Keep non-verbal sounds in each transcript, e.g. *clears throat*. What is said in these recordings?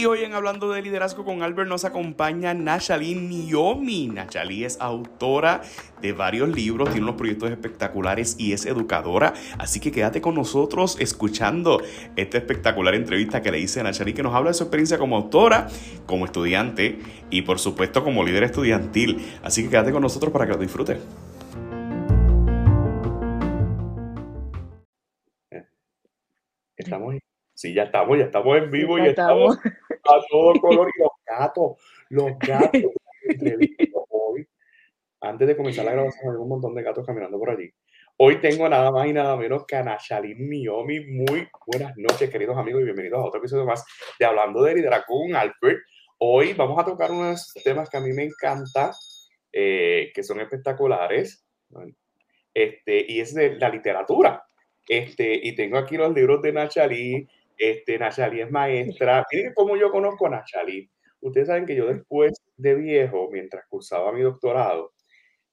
Y hoy en Hablando de Liderazgo con Albert nos acompaña Nachalí Niomi. Nachalí es autora de varios libros, tiene unos proyectos espectaculares y es educadora. Así que quédate con nosotros escuchando esta espectacular entrevista que le hice a Nachalí, que nos habla de su experiencia como autora, como estudiante y por supuesto como líder estudiantil. Así que quédate con nosotros para que lo disfrutes. Sí, ya estamos, ya estamos en vivo y estamos. a todo *laughs* color y los gatos, los gatos. hoy, antes de comenzar la grabación, hay un montón de gatos caminando por allí. Hoy tengo nada más y nada menos que a Nachalín Miomi. Muy buenas noches, queridos amigos, y bienvenidos a otro episodio más de Hablando de Liderazgo con Alfred. Hoy vamos a tocar unos temas que a mí me encantan, eh, que son espectaculares, este, y es de la literatura. Este, y tengo aquí los libros de Nachalí, este, Nachali es maestra. *laughs* Miren cómo yo conozco a Nachali. Ustedes saben que yo después de viejo, mientras cursaba mi doctorado,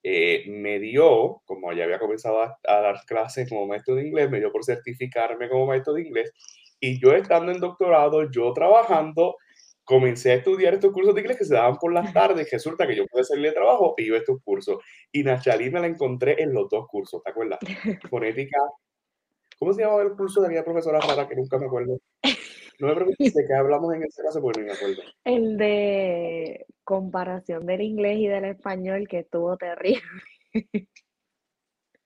eh, me dio, como ya había comenzado a, dar clases como maestro de inglés, me dio por certificarme como maestro de inglés. Y yo estando en doctorado, yo trabajando, comencé a estudiar estos cursos de inglés que se daban por las tardes. Resulta que yo pude salir de trabajo y a estos cursos. Y Nachali me la encontré en los dos cursos, ¿te acuerdas? *laughs* Fonética ¿Cómo se llamaba el curso de aquella profesora rara que nunca me acuerdo? No me preguntes de qué hablamos en ese caso porque no me acuerdo. *laughs* El de comparación del inglés y del español que estuvo terrible.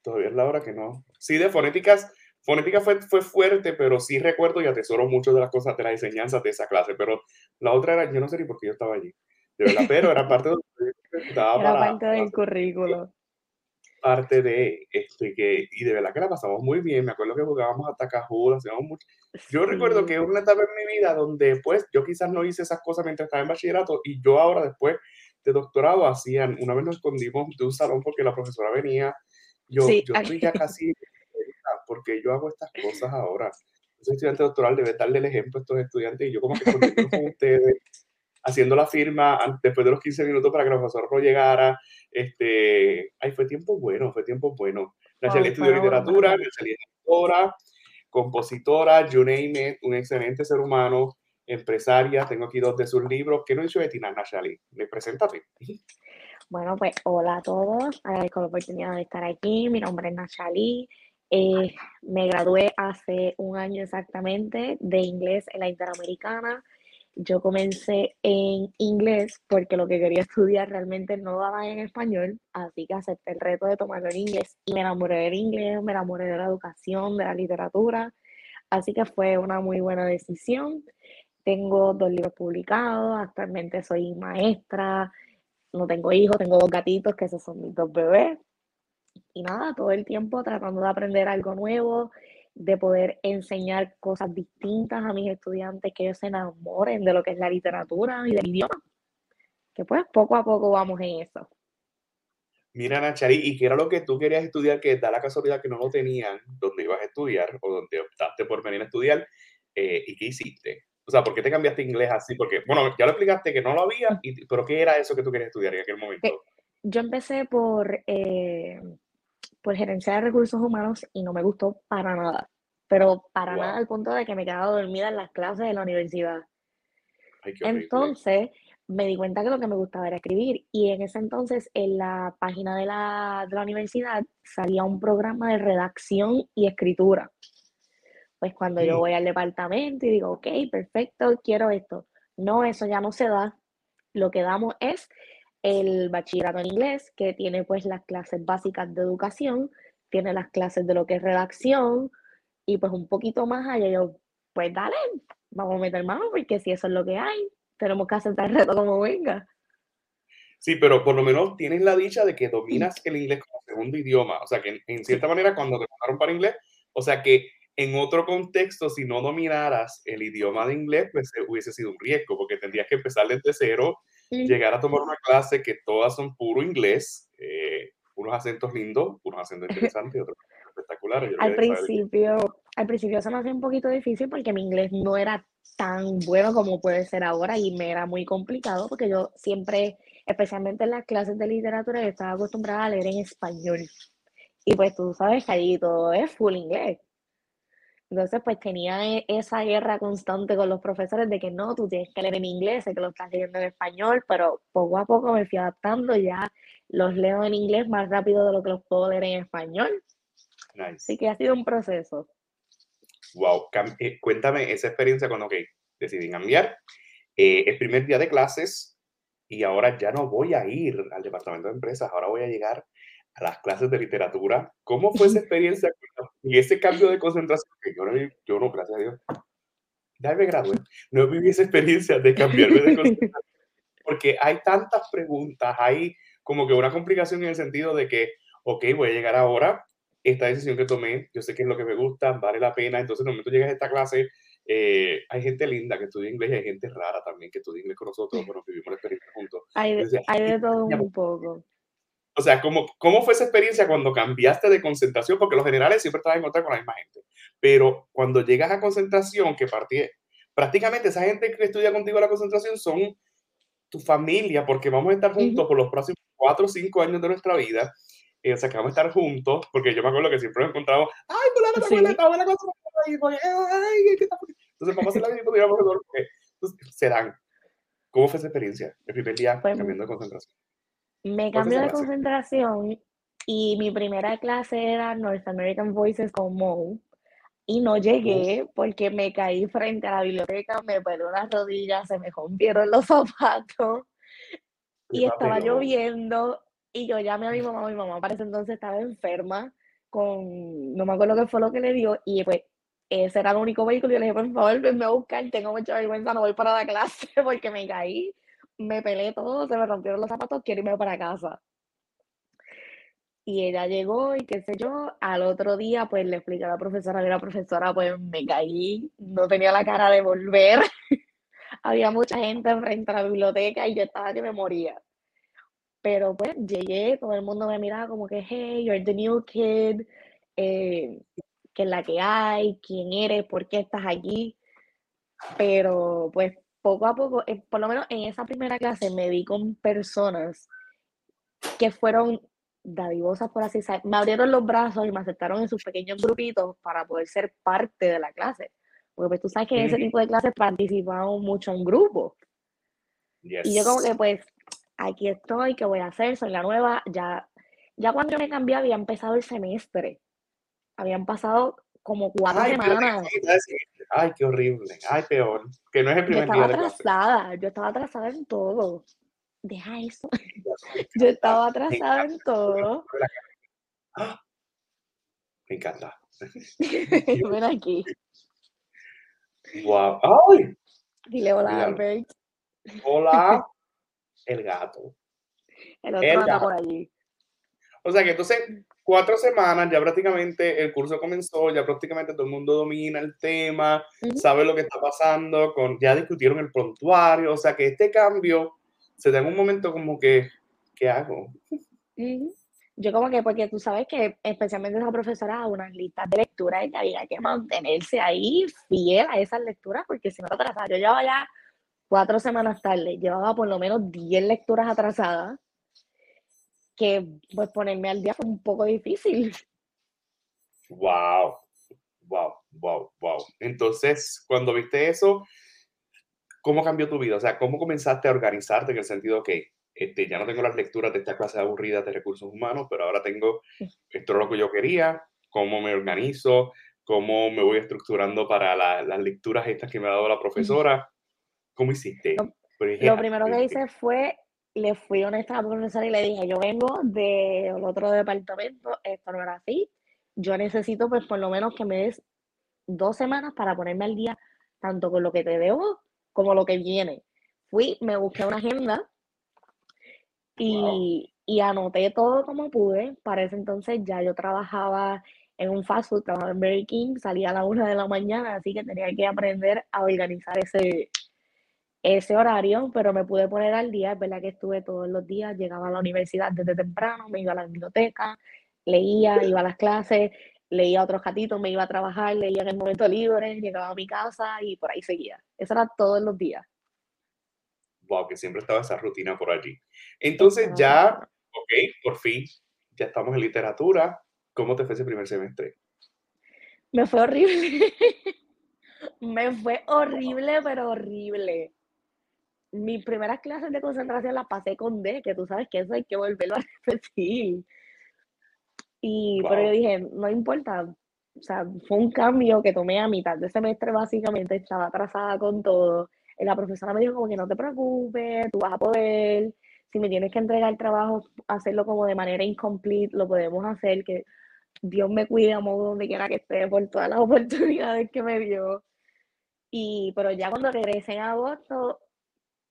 Todavía es la hora que no. Sí, de fonéticas, fonética fue, fue fuerte, pero sí recuerdo y atesoro mucho de las cosas de la enseñanza de esa clase, pero la otra era, yo no sé ni por qué yo estaba allí. De verdad, pero era parte, de, era parte del currículo parte de esto y que y de verdad que la pasamos muy bien. Me acuerdo que jugábamos hasta Cajul, hacíamos mucho. Yo recuerdo que una etapa en mi vida donde pues yo quizás no hice esas cosas mientras estaba en bachillerato y yo ahora después de doctorado hacían, una vez nos escondimos de un salón porque la profesora venía. Yo, yo estoy ya casi porque yo hago estas cosas ahora. soy estudiante doctoral, debe darle el ejemplo a estos estudiantes y yo como que con *laughs* ustedes haciendo la firma después de los 15 minutos para que el profesor no llegara. Este, ay, fue tiempo bueno, fue tiempo bueno. Nacheli estudió literatura, Nacheli escritora, compositora, you name it, un excelente ser humano, empresaria. Tengo aquí dos de sus libros. ¿Qué nos hizo de Tina, Nacheli? ¿Le preséntate? Bueno, pues hola a todos. Agradezco la oportunidad de estar aquí. Mi nombre es Nachali. Eh, me gradué hace un año exactamente de inglés en la Interamericana yo comencé en inglés porque lo que quería estudiar realmente no daba en español, así que acepté el reto de tomarlo en inglés y me enamoré del inglés, me enamoré de la educación, de la literatura, así que fue una muy buena decisión. Tengo dos libros publicados, actualmente soy maestra, no tengo hijos, tengo dos gatitos que esos son mis dos bebés. Y nada, todo el tiempo tratando de aprender algo nuevo, de poder enseñar cosas distintas a mis estudiantes, que ellos se enamoren de lo que es la literatura y del idioma. Que pues poco a poco vamos en eso. Mira, Nachari, ¿y qué era lo que tú querías estudiar que da la casualidad que no lo tenían donde ibas a estudiar o donde optaste por venir a estudiar? Eh, ¿Y qué hiciste? O sea, ¿por qué te cambiaste inglés así? Porque, bueno, ya lo explicaste que no lo había, y, pero ¿qué era eso que tú querías estudiar en aquel momento? Eh, yo empecé por eh, por gerencia de recursos humanos y no me gustó para nada, pero para nada al punto de que me quedaba dormida en las clases de la universidad. entonces me di cuenta que lo que me gustaba era escribir y en ese entonces en la página de la, de la universidad salía un programa de redacción y escritura. Pues cuando yo voy al departamento y digo, ok, perfecto, quiero esto. No, eso ya no se da. Lo que damos es el bachillerato en inglés, que tiene pues las clases básicas de educación, tiene las clases de lo que es redacción y pues un poquito más allá yo, pues dale, vamos a meter mano porque si eso es lo que hay, tenemos que aceptar el reto como venga. Sí, pero por lo menos tienes la dicha de que dominas el inglés como segundo idioma, o sea que en, cierta manera cuando te mandaron para inglés, o sea que en otro contexto, si no dominaras el idioma de inglés, pues hubiese sido un riesgo, porque tendrías que empezar desde cero llegar a tomar una clase que todas son puro inglés, eh, unos acentos lindos, unos acentos *laughs* interesantes y otros espectaculares. al principio, al principio se me hacía un poquito difícil porque mi inglés no era tan bueno como puede ser ahora y me era muy complicado porque yo siempre, especialmente en las clases de literatura, yo estaba acostumbrada a leer en español. Y pues tú sabes que allí todo es full inglés. Entonces, pues tenía e, esa guerra constante con los profesores de que no, tú tienes que leer en inglés, sé que lo estás leyendo en español, pero poco a poco me fui adaptando, ya los leo en inglés más rápido de lo que los puedo leer en español. Nice. Así que ha sido un proceso. Wow, eh, cuéntame esa experiencia cuando okay, decidí cambiar. Eh, el primer día de clases y ahora ya no voy a ir al departamento de empresas, ahora voy a llegar a las clases de literatura. ¿Cómo fue esa experiencia y ese cambio de concentración? Que yo no, yo no gracias a Dios, ya me gradué, no viví esa experiencia de cambiarme de concentración, porque hay tantas preguntas, hay como que una complicación en el sentido de que, ok, voy a llegar ahora, esta decisión que tomé, yo sé que es lo que me gusta, vale la pena, entonces en el momento llegas a esta clase, eh, hay gente linda que estudia inglés y hay gente rara también que estudia inglés con nosotros, bueno, vivimos la experiencia juntos. Hay, hay de todo un poco. O sea, ¿cómo, ¿cómo fue esa experiencia cuando cambiaste de concentración? Porque los generales siempre estás en contra con la misma gente. Pero cuando llegas a concentración, que partí, prácticamente esa gente que estudia contigo la concentración son tu familia, porque vamos a estar juntos por los próximos cuatro o cinco años de nuestra vida. Eh, o sea, que vamos a estar juntos, porque yo me acuerdo que siempre nos encontramos, ay, pues la está buena cosa, ay, ¿qué? Entonces vamos a hacer la misma, digamos, entonces, se dan. ¿Cómo fue esa experiencia, el primer día pues, cambiando de concentración? Me cambié de concentración y mi primera clase era North American Voices con Mo. Y no llegué porque me caí frente a la biblioteca, me peló las rodillas, se me rompieron los *laughs* zapatos y estaba lloviendo y yo llamé a mi mamá, mi mamá para ese entonces estaba enferma con, no me acuerdo qué fue lo que le dio y pues ese era el único vehículo y yo le dije, por favor, venme a buscar, tengo mucha vergüenza, no voy para la *laughs* clase porque me caí me pelé todo, se me rompieron los zapatos, quiero irme para casa. Y ella llegó y qué sé yo, al otro día pues le expliqué a la profesora, y la profesora pues me caí, no tenía la cara de volver. *laughs* Había mucha gente frente a la biblioteca y yo estaba que me moría. Pero pues llegué, todo el mundo me miraba como que, hey, you're the new kid, eh, que es la que hay, quién eres, por qué estás aquí. Pero pues poco a poco, eh, por lo menos en esa primera clase me vi con personas que fueron dadivosas, por así decirlo, me abrieron los brazos y me aceptaron en sus pequeños grupitos para poder ser parte de la clase. Porque pues tú sabes que en ese tipo de clases participamos mucho en grupo. Y yo como que pues, aquí estoy, ¿qué voy a hacer? Soy la nueva. Ya, ya cuando yo me cambié había empezado el semestre. Habían pasado como cuatro semanas. Ay, qué horrible. Ay, peor. Que no es el primer yo estaba atrasada, yo estaba atrasada en todo. Deja eso. *laughs* yo estaba atrasada en todo. *laughs* Me encanta. *laughs* Ven aquí. Wow. ¡Ay! Dile hola, Albert. Hola, el gato. El otro anda por allí. O sea que entonces cuatro semanas, ya prácticamente el curso comenzó, ya prácticamente todo el mundo domina el tema, sabe lo que está pasando, con, ya discutieron el prontuario, o sea que este cambio se da en un momento como que, ¿qué hago? Yo como que, porque tú sabes que especialmente esa profesora da unas listas de lectura y que había que mantenerse ahí fiel a esas lecturas, porque si no te yo llevaba ya cuatro semanas tarde, llevaba por lo menos diez lecturas atrasadas que pues ponerme al día fue un poco difícil. Wow, wow, wow, wow. Entonces, cuando viste eso, ¿cómo cambió tu vida? O sea, ¿cómo comenzaste a organizarte en el sentido que este, ya no tengo las lecturas de esta clase aburrida de recursos humanos, pero ahora tengo esto es lo que yo quería, cómo me organizo, cómo me voy estructurando para las lecturas estas que me ha dado la profesora? ¿Cómo hiciste? lo primero que hice fue le fui honesta a la profesora y le dije, yo vengo del otro departamento, esto no era así, yo necesito pues por lo menos que me des dos semanas para ponerme al día tanto con lo que te debo como lo que viene. Fui, me busqué una agenda y, y anoté todo como pude. Para ese entonces ya yo trabajaba en un fast food, trabajaba en Burger King, salía a la una de la mañana, así que tenía que aprender a organizar ese, ese horario, pero me pude poner al día, es verdad que estuve todos los días, llegaba a la universidad desde temprano, me iba a la biblioteca, leía, iba a las clases, leía otros gatitos, me iba a trabajar, leía en el momento libre, llegaba a mi casa y por ahí seguía. Eso era todos los días. Wow, que siempre estaba esa rutina por allí. Entonces ya, ok, por fin, ya estamos en literatura, ¿Cómo te fue ese primer semestre? Me fue horrible. *laughs* Me fue horrible, pero horrible. Mis primeras clases de concentración las pasé con D, que tú sabes que eso hay que volverlo a *laughs* repetir. Y, pero yo dije, no importa, o sea, fue un cambio que tomé a mitad de semestre básicamente, estaba atrasada con todo. Y la profesora me dijo como que no te preocupes, tú vas a poder, si me tienes que entregar el trabajo, hacerlo como de manera incomplete, lo podemos hacer, que Dios me cuide, modo donde quiera que esté, por todas las *laughs* oportunidades que me dio. Y, pero ya cuando regresé en agosto,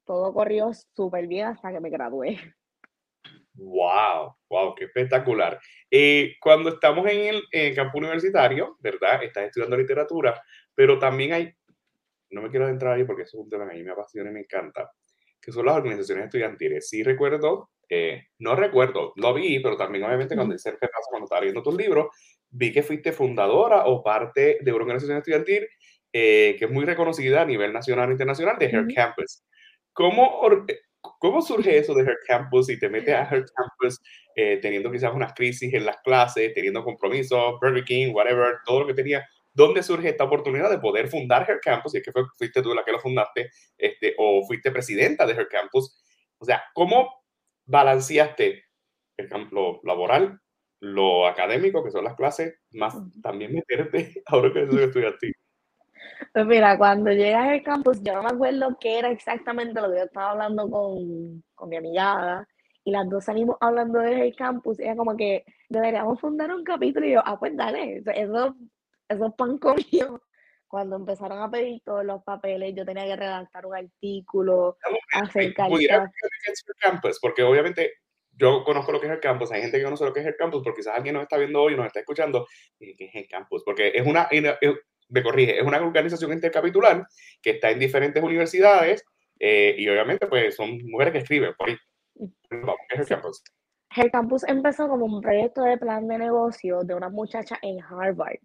todo corrió súper bien hasta que me gradué. ¡Wow! ¡Wow! ¡Qué espectacular! Eh, cuando estamos en el campo universitario, ¿verdad? Estás estudiando literatura, pero también hay, no me quiero adentrar ahí porque eso es un tema que a mí me apasiona y me encanta, que son las organizaciones estudiantiles. Sí recuerdo, eh, no recuerdo, lo vi, pero también obviamente cuando hice el cuando estaba leyendo tus libros, vi que fuiste fundadora o parte de una organización estudiantil eh, que es muy reconocida a nivel nacional e internacional, de Hair Campus. ¿Cómo, ¿Cómo surge eso de Her Campus y te metes a Her Campus eh, teniendo quizás unas crisis en las clases, teniendo compromisos, Burger King, whatever, todo lo que tenía? ¿Dónde surge esta oportunidad de poder fundar Her Campus? Y es que fuiste tú la que lo fundaste, este, o fuiste presidenta de Her Campus. O sea, ¿cómo balanceaste el campo laboral, lo académico, que son las clases, más también meterte *laughs* ahora que soy estudiante? Pues mira, cuando llegas al campus, yo no me acuerdo qué era exactamente lo que yo estaba hablando con, con mi amiga, y las dos salimos hablando del campus, y era como que deberíamos fundar un capítulo, y yo, ah, pues dale, eso, eso pan comió. Cuando empezaron a pedir todos los papeles, yo tenía que redactar un artículo, hacer cartas. campus? Porque obviamente yo conozco lo que es el campus, hay gente que no conoce lo que es el campus, porque quizás alguien nos está viendo hoy nos está escuchando, ¿qué es el campus? Porque es una, me corrige, es una organización intercapitular que está en diferentes universidades eh, y obviamente pues son mujeres que escriben por ahí. ¿Qué es campus? El campus empezó como un proyecto de plan de negocio de una muchacha en Harvard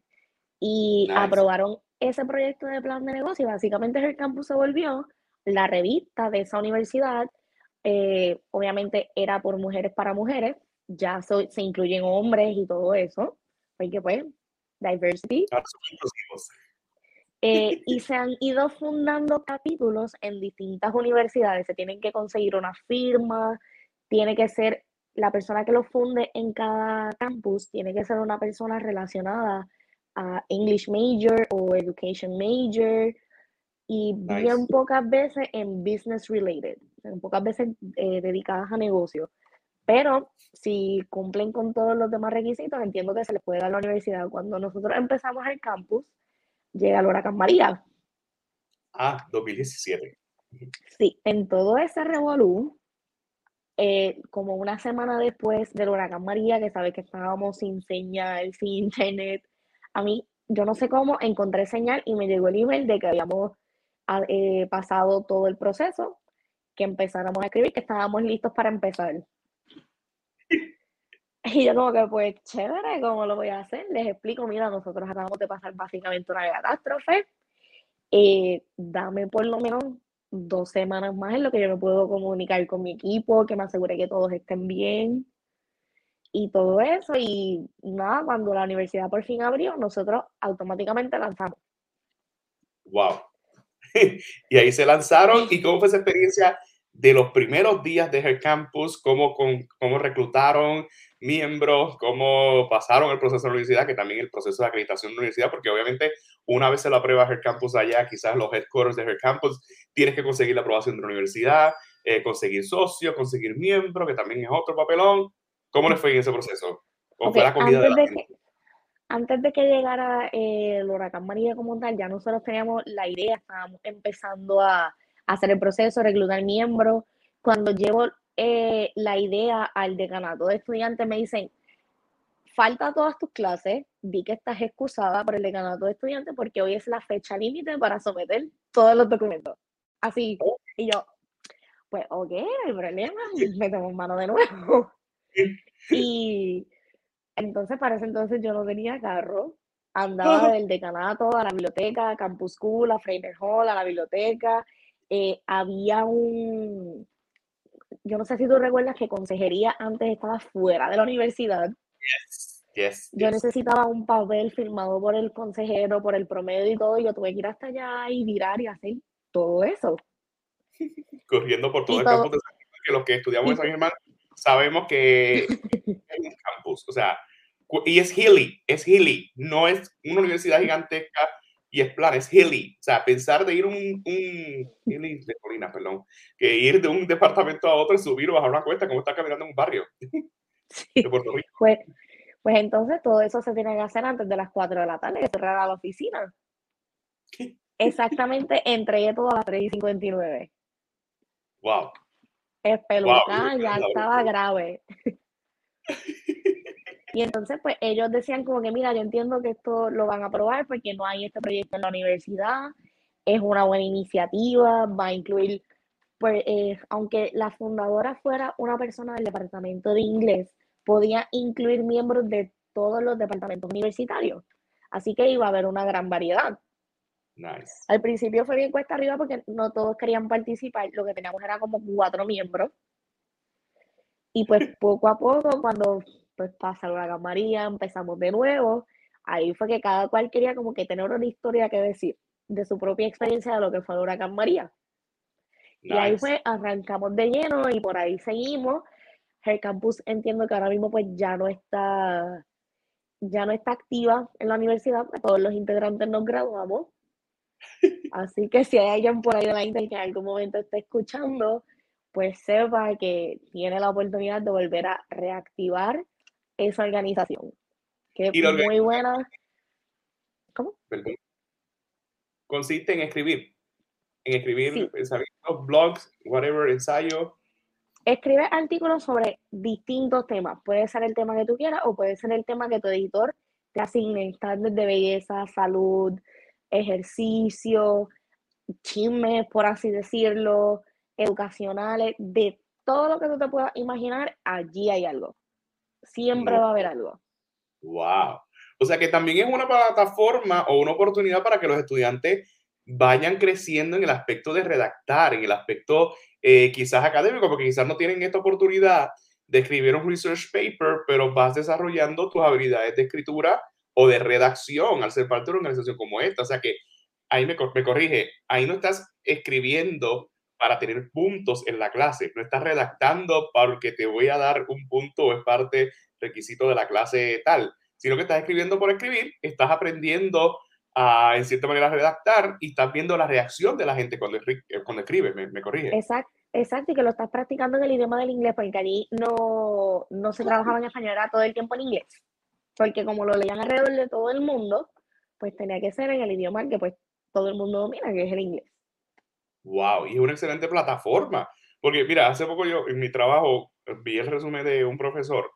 y aprobaron ese proyecto de plan de negocio. Básicamente el campus se volvió la revista de esa universidad. Eh, obviamente era por mujeres para mujeres, ya se incluyen hombres y todo eso, porque pues Diversity. Eh, y se han ido fundando capítulos en distintas universidades. Se tienen que conseguir una firma, tiene que ser la persona que lo funde en cada campus, tiene que ser una persona relacionada a English Major o Education Major y bien pocas veces en business related, en pocas veces eh, dedicadas a negocio. Pero si cumplen con todos los demás requisitos, entiendo que se les puede dar a la universidad. Cuando nosotros empezamos el campus, llega el huracán María. Ah, 2017. Sí, en todo ese revolú, eh, como una semana después del huracán María, que sabe que estábamos sin señal, sin internet, a mí, yo no sé cómo, encontré señal y me llegó el email de que habíamos ah, eh, pasado todo el proceso, que empezáramos a escribir, que estábamos listos para empezar. Y yo como que, pues, chévere, ¿cómo lo voy a hacer? Les explico, mira, nosotros acabamos de pasar básicamente una catástrofe. Eh, dame por lo menos dos semanas más en lo que yo me puedo comunicar con mi equipo, que me asegure que todos estén bien y todo eso. Y nada, cuando la universidad por fin abrió, nosotros automáticamente lanzamos. ¡Wow! *laughs* y ahí se lanzaron. ¿Y cómo fue esa experiencia de los primeros días de Her Campus? ¿Cómo, con, cómo reclutaron? Miembros, cómo pasaron el proceso de la universidad, que también el proceso de acreditación de la universidad, porque obviamente una vez se lo aprueba Her Campus allá, quizás los headquarters de Her Campus, tienes que conseguir la aprobación de la universidad, eh, conseguir socios, conseguir miembros, que también es otro papelón. ¿Cómo les fue en ese proceso? ¿Cómo fue la comida antes de la que, Antes de que llegara eh, el huracán María como tal, ya nosotros teníamos la idea, estábamos empezando a, a hacer el proceso, reclutar miembros. Cuando llevo eh, la idea al decanato de estudiantes, me dicen, falta todas tus clases, vi que estás excusada por el decanato de estudiantes porque hoy es la fecha límite para someter todos los documentos. Así, y yo, pues ok, no hay problema, metemos mano de nuevo. Y entonces, para ese entonces yo no tenía carro, andaba del decanato a la biblioteca, a Campus School, a Fraser Hall, a la biblioteca. Eh, había un, yo no sé si tú recuerdas que consejería antes estaba fuera de la universidad. Yes, Yo yes. necesitaba un papel firmado por el consejero, por el promedio y todo, y yo tuve que ir hasta allá y virar y hacer todo eso. *laughs* Corriendo por todo Y el todo- campus de San Germán, que los que estudiamos en San Germán sabemos que *laughs* es un campus, o sea, y es hilly, es hilly, no es una universidad gigantesca y es plan, es hilly. O sea, pensar de ir un, un hilly de colina, perdón, que ir de un departamento a otro, subir o bajar una cuesta, como estar caminando en un barrio *laughs* Sí. de Puerto Rico. Pues, pues entonces todo eso se tiene que hacer antes de las 4 de la tarde, que cerrara la oficina. *laughs* Exactamente, entregué todo a las 3 y 59. Wow. Espelucada, Wow, ya estaba grave. Y entonces, pues ellos decían como que, mira, yo entiendo que esto lo van a aprobar porque no hay este proyecto en la universidad, es una buena iniciativa, va a incluir, pues, eh, aunque la fundadora fuera una persona del departamento de inglés, podía incluir miembros de todos los departamentos universitarios. Así que iba a haber una gran variedad. Nice. Al principio fue bien cuesta arriba porque no todos querían participar, lo que teníamos era como cuatro miembros. Y pues poco a poco, cuando pues pasa el huracán María, empezamos de nuevo, ahí fue que cada cual quería como que tener una historia que decir de su propia experiencia de lo que fue el huracán María. Y ahí fue, arrancamos de lleno y por ahí seguimos. El campus entiendo que ahora mismo pues ya no está, ya no está activa en la universidad, pues, todos los integrantes nos graduamos. *laughs* Así que si hay alguien por ahí de la Intel que en algún momento esté escuchando, pues sepa que tiene la oportunidad de volver a reactivar esa organización, que es muy buena. ¿Cómo? Perdón. Consiste en escribir. En escribir Sí. pensamientos, blogs, whatever, ensayo. Escribe artículos sobre distintos temas. Puede ser el tema que tú quieras o puede ser el tema que tu editor te asigne. Están desde belleza, salud, ejercicio, chismes, por así decirlo, educacionales, de todo lo que tú te puedas imaginar, allí hay algo. Siempre No. va a haber algo. Wow. O sea que también es una plataforma o una oportunidad para que los estudiantes vayan creciendo en el aspecto de redactar, en el aspecto eh, quizás académico, porque quizás no tienen esta oportunidad de escribir un research paper, pero vas desarrollando tus habilidades de escritura o de redacción al ser parte de una organización como esta. O sea que ahí me, me corrige, ahí no estás escribiendo para tener puntos en la clase, no estás redactando porque te voy a dar un punto o es parte requisito de la clase tal, sino que estás escribiendo por escribir, estás aprendiendo a, en cierta manera, redactar y estás viendo la reacción de la gente cuando, eh, cuando escribe, me, me corrige. Exacto, exacto, y que lo estás practicando en el idioma del inglés, porque allí no, no se trabajaba en español, era todo el tiempo en inglés. Porque como lo leían alrededor de todo el mundo, pues tenía que ser en el idioma que pues todo el mundo domina, que es el inglés. Wow, y es una excelente plataforma. Porque mira, hace poco yo en mi trabajo eh, vi el resumen de un profesor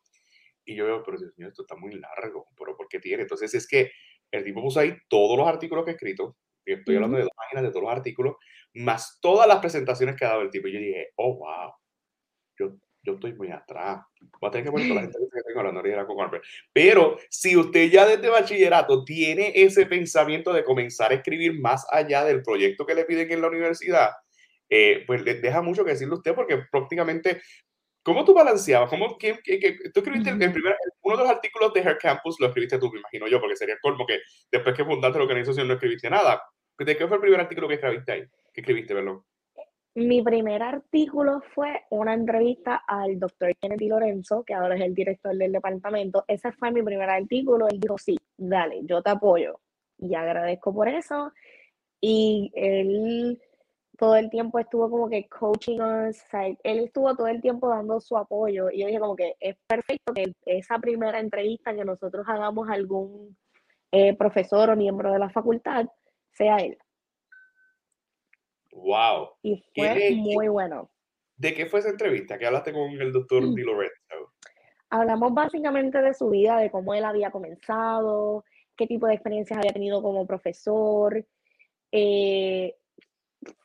y yo veo, pero Dios mío, esto está muy largo, pero ¿por qué tiene? Entonces es que el tipo puso ahí todos los artículos que he escrito, y estoy hablando de dos páginas de todos los artículos, más todas las presentaciones que ha dado el tipo. Y yo dije, oh, wow, yo, yo estoy muy atrás. Voy a tener que poner todas las *laughs* entrevistas que tengo hablando de con Harper. Pero si usted ya desde bachillerato tiene ese pensamiento de comenzar a escribir más allá del proyecto que le piden en la universidad, eh, pues le deja mucho que decirle a usted porque prácticamente, ¿cómo tú balanceabas? ¿Cómo, qué, qué- qué- tú escribiste el, el primer, uno de los artículos de Her Campus, lo escribiste tú, me imagino yo, porque sería el colmo que después que fundaste la organización no escribiste nada. ¿De qué fue el primer artículo que escribiste ahí? Que escribiste, perdón. Mi primer artículo fue una entrevista al doctor Kennedy Lorenzo, que ahora es el director del departamento. Ese fue mi primer artículo. Él dijo, sí, dale, yo te apoyo. Y agradezco por eso. Y él todo el tiempo estuvo como que coaching us, o él estuvo todo el tiempo dando su apoyo. Y yo dije como que es perfecto que esa primera entrevista que nosotros hagamos a algún eh, profesor o miembro de la facultad sea él. Wow. Y ¿Qué fue muy bueno. ¿De qué fue esa entrevista? ¿Qué hablaste con el doctor Mm. Di Lorenzo? Hablamos básicamente de su vida, de cómo él había comenzado, qué tipo de experiencias había tenido como profesor. Eh,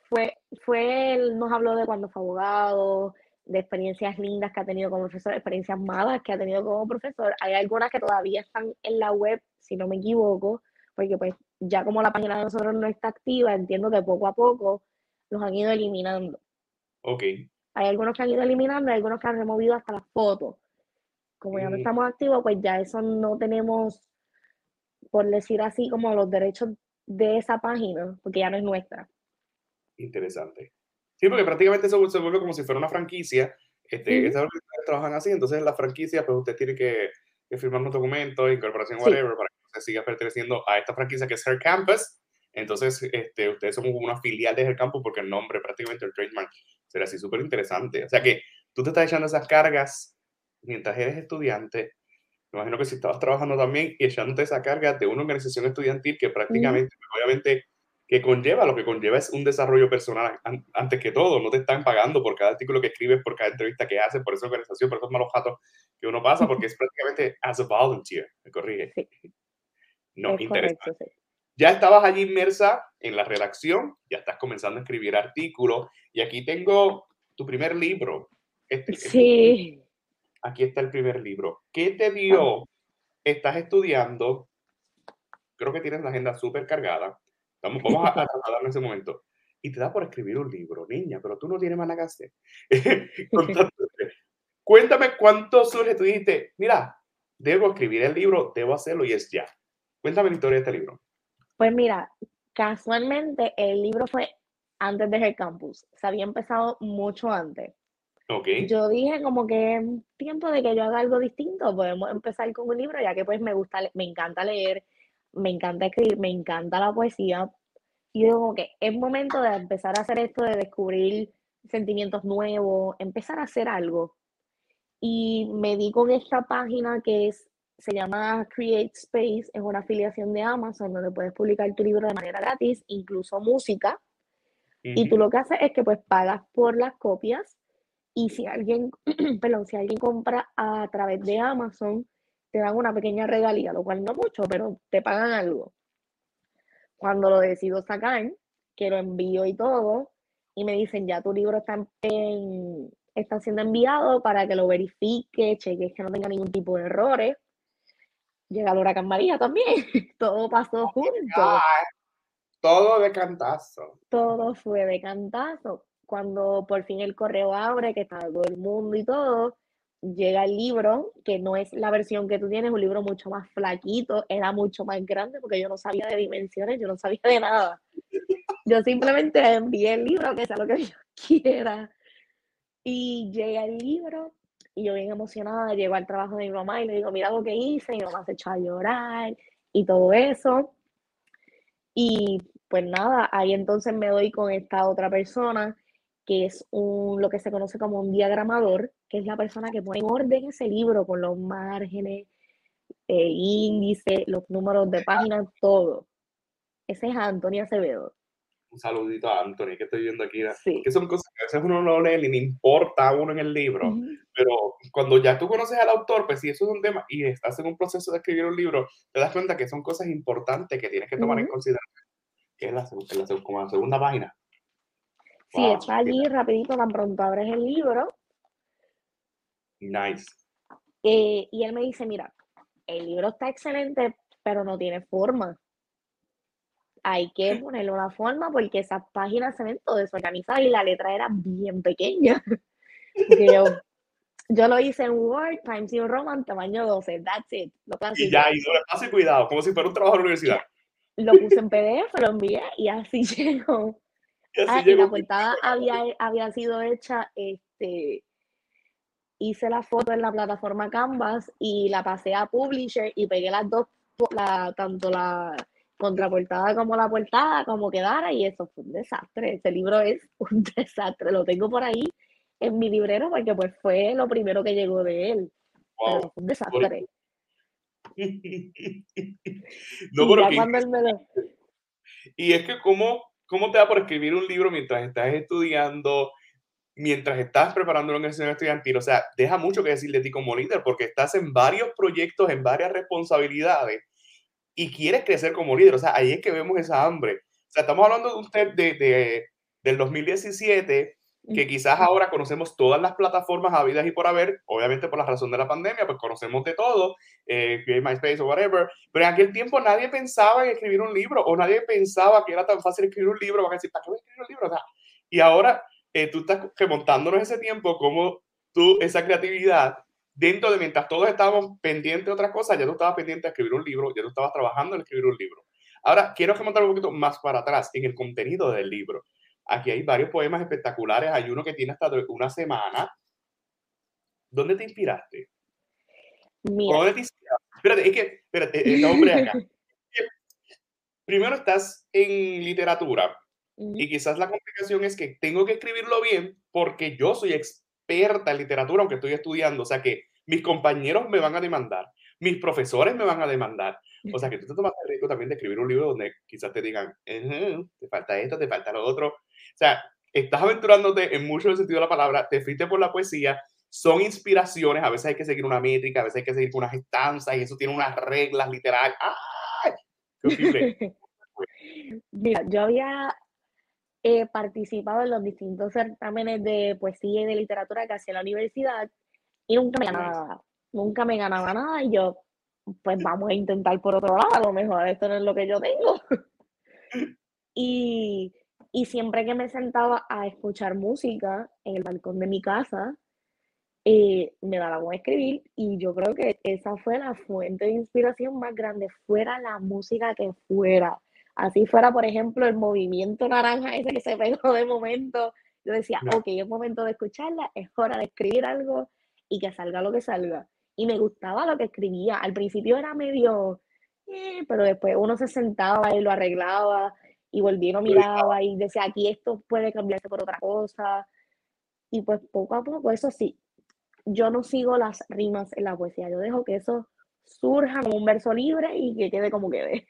fue, fue, él nos habló de cuando fue abogado, de experiencias lindas que ha tenido como profesor, experiencias malas que ha tenido como profesor. Hay algunas que todavía están en la web, si no me equivoco, porque pues ya como la página de nosotros no está activa, entiendo que poco a poco los han ido eliminando. Ok. Hay algunos que han ido eliminando y algunos que han removido hasta las fotos. como ya no estamos activos, pues ya eso no tenemos, por decir así, como los derechos de esa página, porque ya no es nuestra. Interesante. Sí, porque prácticamente eso se vuelve como si fuera una franquicia. Este, Esas organizaciones trabajan así, entonces la franquicia, pues usted tiene que, firmar unos documentos, incorporación, whatever, para que usted siga perteneciendo a esta franquicia que es Her Campus. Entonces, este, ustedes son como una filial de Her Campus porque el nombre, prácticamente el trademark, será así súper interesante. O sea que tú te estás echando esas cargas mientras eres estudiante. Me imagino que si estabas trabajando también y echándote esa carga de una organización estudiantil que prácticamente, obviamente, que conlleva, lo que conlleva es un desarrollo personal antes que todo. No te están pagando por cada artículo que escribes, por cada entrevista que haces, por esa organización, por esos malos jatos que uno pasa, porque es *laughs* prácticamente as a volunteer. Me corrige. No, interesante. Ya estabas allí inmersa en la redacción, ya estás comenzando a escribir artículos, y aquí tengo tu primer libro. Este, este sí. aquí está el primer libro. ¿Qué te dio? Estás estudiando, creo que tienes la agenda súper cargada Vamos, vamos a, a en ese momento. Y te da por escribir un libro, niña, pero tú no tienes más nada que hacer. *laughs* Cuéntame cuánto surge. Tú dijiste, mira, debo escribir el libro, debo hacerlo y es ya. Cuéntame la historia de este libro. Pues mira, casualmente el libro fue antes de el campus. Se había empezado mucho antes. Okay. Yo dije como que es tiempo de que yo haga algo distinto. Podemos empezar con un libro, ya que pues me gusta, me encanta leer, me encanta escribir, me encanta la poesía. Y digo que es momento de empezar a hacer esto, de descubrir sentimientos nuevos, empezar a hacer algo. Y me di con esta página que es, se llama Create Space, es una afiliación de Amazon donde puedes publicar tu libro de manera gratis, incluso música. Y tú lo que haces es que pues pagas por las copias y si alguien, *clears throat* perdón, si alguien compra a través de Amazon, te dan una pequeña regalía, lo cual no mucho, pero te pagan algo. Cuando lo decido sacar, que lo envío y todo, y me dicen, ya tu libro está, está siendo enviado para que lo verifique, cheques que no tenga ningún tipo de errores. Llega el huracán María también, *laughs* todo pasó junto. Todo de cantazo. Todo fue de cantazo. Cuando por fin el correo abre, que está todo el mundo y todo, llega el libro, que no es la versión que tú tienes, un libro mucho más flaquito, era mucho más grande porque yo no sabía de dimensiones, yo no sabía de nada. *laughs* Yo simplemente envié el libro, que sea lo que yo *laughs* quiera. Y llega el libro y yo bien emocionada, llego al trabajo de mi mamá y le digo, mira lo que hice, mi mamá se echó a llorar y todo eso. Y pues nada, ahí entonces me doy con esta otra persona que es un, lo que se conoce como un diagramador, que es la persona que pone en orden ese libro con los márgenes, el índice, los números de páginas, todo. Ese es Antonio Acevedo. Un saludito a Anthony, que estoy viendo aquí. Que son cosas que a veces uno no lee ni le importa a uno en el libro, pero cuando ya tú conoces al autor, pues si eso es un tema y estás en un proceso de escribir un libro, te das cuenta que son cosas importantes que tienes que tomar en consideración, que es la, como la segunda página. Sí, está allí rapidito, tan pronto abres el libro. Nice. Eh, y él me dice, mira, el libro está excelente, pero no tiene forma. Hay que *laughs* ponerle una forma porque esas páginas se ven todo desorganizadas y la letra era bien pequeña. *laughs* yo, lo hice en Word, Times New Roman, tamaño 12, that's it. y ya, y le pase cuidado, como si fuera un trabajo de la universidad. Lo puse en PDF, lo envié y así *laughs* llegó. Ah, y la portada había, había sido hecha, este, hice la foto en la plataforma Canvas y la pasé a Publisher y pegué las dos, la, tanto la contraportada como la portada, como quedara, y eso fue un desastre. Ese libro es *laughs* un desastre. Lo tengo por ahí en mi librero porque pues fue lo primero que llegó de él. fue un desastre. *laughs* no, y, me *laughs* y es que como ¿Cómo te da por escribir un libro mientras estás estudiando, mientras estás preparando una organización estudiantil? O sea, deja mucho que decir de ti como líder, porque estás en varios proyectos, en varias responsabilidades y quieres crecer como líder. O sea, ahí es que vemos esa hambre. O sea, estamos hablando de usted de, de, del 2017 que quizás ahora conocemos todas las plataformas habidas y por haber, obviamente por la razón de la pandemia, pues conocemos de todo, eh, MySpace o whatever, pero en aquel tiempo nadie pensaba en escribir un libro o nadie pensaba que era tan fácil escribir un libro, van a decir, ¿para qué voy a escribir un libro? O sea, y ahora eh, tú estás remontándonos ese tiempo, como tú, esa creatividad, dentro de mientras todos estábamos pendientes de otras cosas, ya tú estabas pendiente de escribir un libro, ya tú estabas trabajando en escribir un libro. Ahora, quiero remontar un poquito más para atrás en el contenido del libro. Aquí hay varios poemas espectaculares, hay uno que tiene hasta una semana. ¿Dónde te inspiraste? Mira. ¿Dónde te inspiraste? Espérate, es que, espérate, este hombre acá. *laughs* Primero estás en literatura y quizás la complicación es que tengo que escribirlo bien porque yo soy experta en literatura, aunque estoy estudiando. O sea que mis compañeros me van a demandar, mis profesores me van a demandar. O sea que tú te tomas el riesgo también de escribir un libro donde quizás te digan, te falta esto, te falta lo otro. O sea, estás aventurándote en mucho el sentido de la palabra, te fuiste por la poesía, son inspiraciones, a veces hay que seguir una métrica, a veces hay que seguir unas estanzas y eso tiene unas reglas literales. ¡Ay! ¡Qué *laughs* Mira, yo había he participado en los distintos certámenes de poesía y de literatura que hacía la universidad y nunca me ganaba nada. Nunca me ganaba nada y yo, pues vamos a intentar por otro lado, a lo mejor esto no es lo que yo tengo. *laughs* y, y siempre que me sentaba a escuchar música en el balcón de mi casa, eh, me daba con escribir y yo creo que esa fue la fuente de inspiración más grande, fuera la música que fuera. Así fuera, por ejemplo, el movimiento naranja ese que se pegó de momento. Yo decía, ok, es momento de escucharla, es hora de escribir algo y que salga lo que salga. Y me gustaba lo que escribía. Al principio era medio, eh, pero después uno se sentaba y lo arreglaba y volvía y lo miraba y decía, aquí esto puede cambiarse por otra cosa. Y pues poco a poco, eso sí, yo no sigo las rimas en la poesía, yo dejo que eso surja como un verso libre y que quede como quede.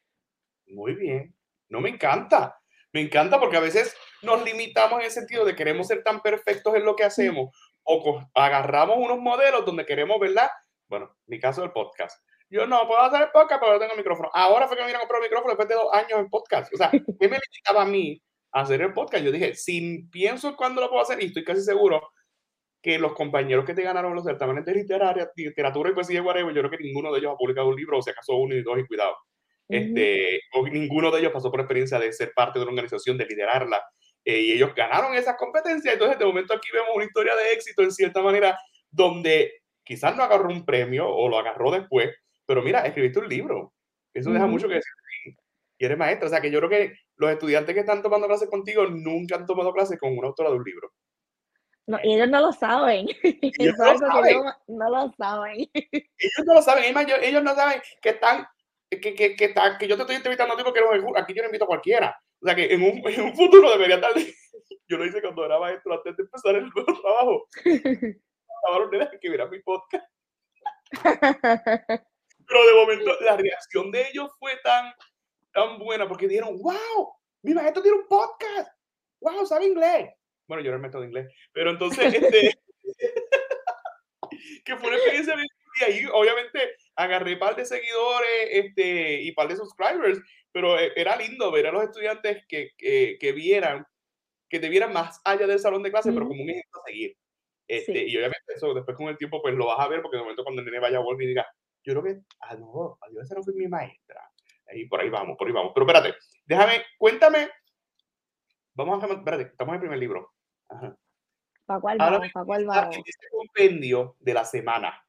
Muy bien. No me encanta. Me encanta porque a veces nos limitamos en el sentido de queremos ser tan perfectos en lo que hacemos o agarramos unos modelos donde queremos, ¿verdad? Bueno, mi caso del podcast. Yo no puedo hacer el podcast, pero no tengo micrófono. Ahora fue que me vine a comprar el micrófono después de dos años en podcast. O sea, *laughs* ¿qué me limitaba a mí a hacer el podcast? Yo dije, si pienso cuándo lo puedo hacer, y estoy casi seguro que los compañeros que te ganaron los certámenes de literaria, literatura y poesía, whatever, yo creo que ninguno de ellos ha publicado un libro, o si acaso uno y dos, y cuidado. Este, ninguno de ellos pasó por experiencia de ser parte de una organización, de liderarla. Eh, y ellos ganaron esas competencias. Entonces, de momento aquí vemos una historia de éxito en cierta manera, donde quizás no agarró un premio o lo agarró después, pero mira, escribiste un libro. Eso deja mucho que decir. Y eres maestra. O sea, que yo creo que los estudiantes que están tomando clases contigo nunca han tomado clases con una autora de un libro. No, y ellos no lo saben. *laughs* Ellos no, lo saben. no, lo saben. Ellos no lo saben. ellos no saben que están que, que, que, que yo te estoy entrevistando a ti porque aquí yo no invito a cualquiera. O sea que en un, en un futuro debería estar. *laughs* Yo lo hice cuando era maestro antes de empezar el nuevo trabajo. *laughs* Estaba que viera mi podcast. Pero de momento la reacción de ellos fue tan, tan buena porque dijeron, wow, mi maestro tiene un podcast. Wow, sabe inglés. Bueno, yo era el método de inglés. Pero entonces, este, *laughs* que fue una experiencia bien y ahí obviamente agarré par de seguidores este, y par de subscribers, pero eh, era lindo ver a los estudiantes que, que, que vieran, que te vieran más allá del salón de clase, pero como un ejemplo a seguir. Este, Y obviamente eso después con el tiempo pues lo vas a ver porque de momento cuando el nene vaya a volver y diga, yo creo que, ah, no, adiós, esa no fue mi maestra. Ahí por ahí vamos, por ahí vamos. Pero espérate, déjame, cuéntame. Vamos a, espérate, estamos en el primer libro. ¿Para cuál vamos? ¿Para cuál vamos? Este compendio de la semana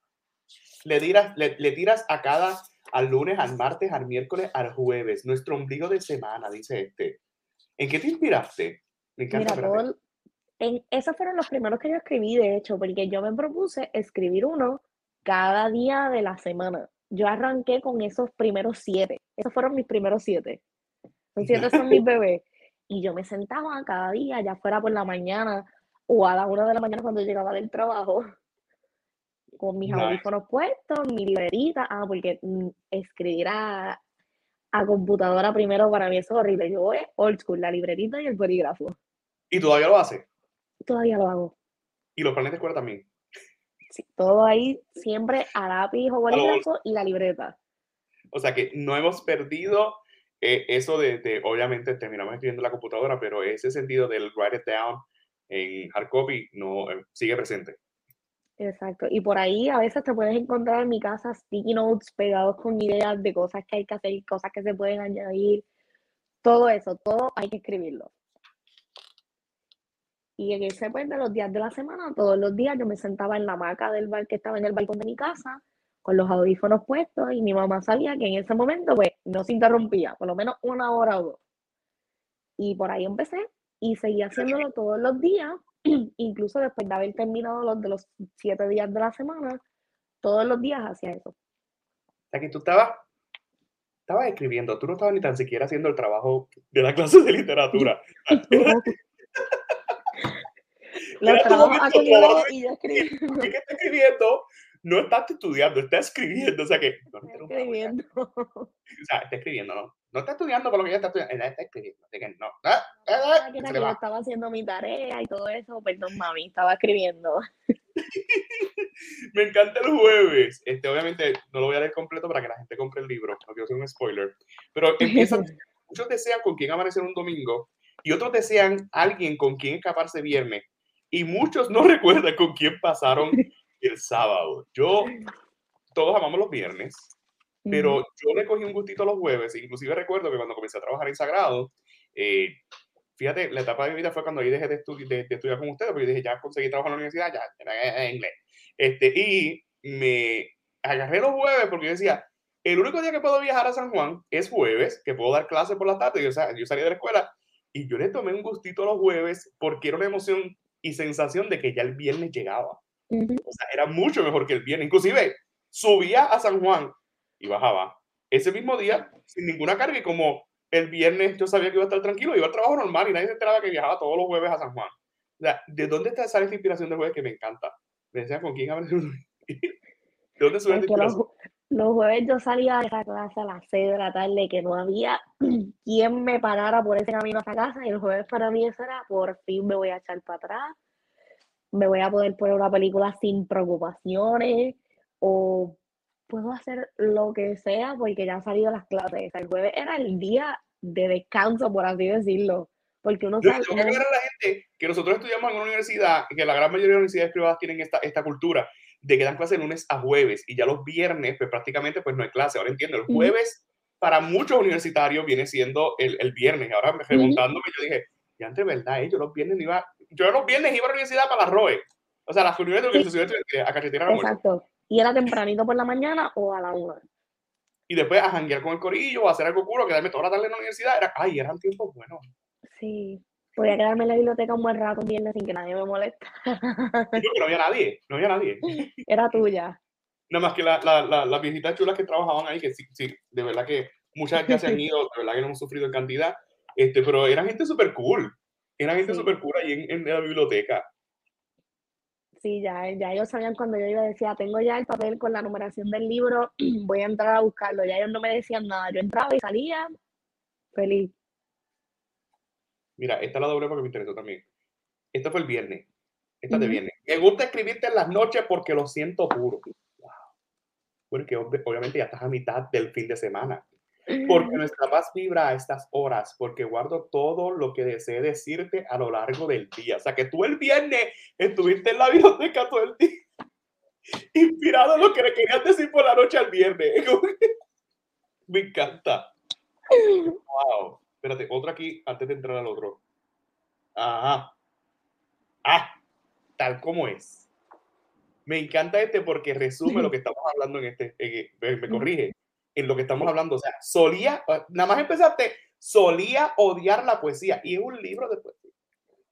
le tiras, le, tiras a cada, al lunes, al martes, al miércoles, al jueves, nuestro ombligo de semana, dice este. ¿En qué te inspiraste? Me encanta. en, esos fueron los primeros que yo escribí, de hecho, porque yo me propuse escribir uno cada día de la semana. Yo arranqué con esos primeros siete. Esos fueron mis primeros siete. Los siete son mis *laughs* bebés. Y yo me sentaba cada día, ya fuera por la mañana o a la una de la mañana cuando llegaba del trabajo, con mis audífonos puestos, mi librerita, ah, porque mm, escribir a, computadora primero para mí es horrible. Yo voy old school, la librerita y el polígrafo. ¿Y todavía lo hace? Todavía lo hago. ¿Y los planes de escuela también? Sí, todo ahí siempre a lápiz o bolígrafo y la libreta. O sea que no hemos perdido eh, eso de, obviamente terminamos escribiendo la computadora, pero ese sentido del write it down en hard copy no eh, sigue presente. Exacto. Y por ahí a veces te puedes encontrar en mi casa sticky notes pegados con ideas de cosas que hay que hacer, cosas que se pueden añadir. Todo eso, todo hay que escribirlo. Y en ese pues los días de la semana, todos los días yo me sentaba en la hamaca del bar que estaba en el balcón de mi casa, con los audífonos puestos, y mi mamá sabía que en ese momento pues no se interrumpía, por lo menos una hora o dos. Y por ahí empecé y seguí haciéndolo todos los días, *clears throat* incluso después de haber terminado los de los siete días de la semana, todos los días hacía eso. O sea que tú estabas, estabas escribiendo, tú no estabas ni tan siquiera haciendo el trabajo de la clase de literatura. *laughs* Los trabajos acumulados y yo escribí. ¿Qué está escribiendo? No estás estudiando, está escribiendo. O sea que. No, Está escribiendo. O sea, está escribiendo, ¿no? No está estudiando con lo que ella está estudiando. Ella está escribiendo. Así que no. Ah, ah, Ah, que se que yo estaba haciendo mi tarea y todo eso, perdón mami, estaba escribiendo. *laughs* Me encanta el jueves. Este, obviamente, no lo voy a leer completo para que la gente compre el libro. No quiero hacer un spoiler. Pero *laughs* empiezan, muchos desean con quién amanecer un domingo y otros desean alguien con quien escaparse viernes. Y muchos no *laughs* recuerdan con quién pasaron el sábado. Yo, todos amamos los viernes, pero yo le cogí un gustito los jueves. Inclusive recuerdo que cuando comencé a trabajar en Sagrado, eh, fíjate, la etapa de mi vida fue cuando yo dejé de, estudi- de- de estudiar con ustedes, porque dije, ya conseguí trabajo en la universidad, ya, en inglés. Este, y me agarré los jueves porque yo decía, el único día que puedo viajar a San Juan es jueves, que puedo dar clases por la tarde. Yo, yo salí de la escuela y yo le tomé un gustito a los jueves porque era una emoción y sensación de que ya el viernes llegaba. Ujú. O sea, era mucho mejor que el viernes. Inclusive, subía a San Juan y bajaba ese mismo día sin ninguna carga y como el viernes yo sabía que iba a estar tranquilo, iba al trabajo normal y nadie se enteraba que viajaba todos los jueves a San Juan. O sea, ¿de dónde está esta inspiración de jueves que me encanta? Me decían, ¿con quién hablas? ¿De dónde sube esta inspiración? los jueves yo salía de esa clase a las 6 de la tarde, que no había *clears throat* quien me parara por ese camino hasta casa, y el jueves para mí eso era, por fin me voy a echar para atrás, me voy a poder poner una película sin preocupaciones, o puedo hacer lo que sea porque ya han salido las clases. El jueves era el día de descanso, por así decirlo, porque uno Yo sabe, tengo que a la gente que nosotros estudiamos en una universidad, que la gran mayoría de las universidades privadas tienen esta, esta cultura de que dan clases lunes a jueves y ya los viernes, pues prácticamente pues no hay clase. Ahora entiendo, el jueves para muchos universitarios viene siendo el, el viernes. Ahora me- remontándome, yo dije, ya entre verdad, eh, yo los viernes iba, yo los viernes iba a la universidad para la ROE. O sea, las universidades Sí. a cachetear exacto, y era tempranito por la mañana o a la una. Y después a janguear con el corillo, o a hacer algo culo, quedarme toda la tarde en la universidad. Era, ay, eran tiempos buenos. Sí, podía quedarme en la biblioteca un buen rato un viernes sin que nadie me moleste. Y yo que no había nadie, no había nadie. *laughs* Era tuya. Nada más que la- la- la- las viejitas chulas que trabajaban ahí, que sí, sí, de verdad que muchas ya se han ido, de verdad que no hemos sufrido en cantidad, este, pero eran gente súper cool. Eran gente Sí. súper cool ahí en, en la biblioteca. Sí, ya, ya ellos sabían cuando yo iba decía, tengo ya el papel con la numeración del libro, *clears throat* voy a entrar a buscarlo. Ya ellos no me decían nada. Yo entraba y salía feliz. Mira, esta la doble porque me interesó también. Esto fue el viernes. Esta es de viernes. Me gusta escribirte en las noches porque lo siento puro. Wow. Porque ob- obviamente ya estás a mitad del fin de semana. Porque *laughs* nuestra paz vibra a estas horas, porque guardo todo lo que desee decirte a lo largo del día. O sea, que tú el viernes estuviste en la biblioteca todo el día, *laughs* inspirado en lo que le querías decir por la noche al viernes. *laughs* Me encanta. Wow. Espérate, otro aquí antes de entrar al otro. Ajá. Ah, tal como es. Me encanta este porque resume lo que estamos hablando en este. en- me corrige. En lo que estamos hablando. O sea, solía, nada más empezaste, solía odiar la poesía. Y es un libro de poesía.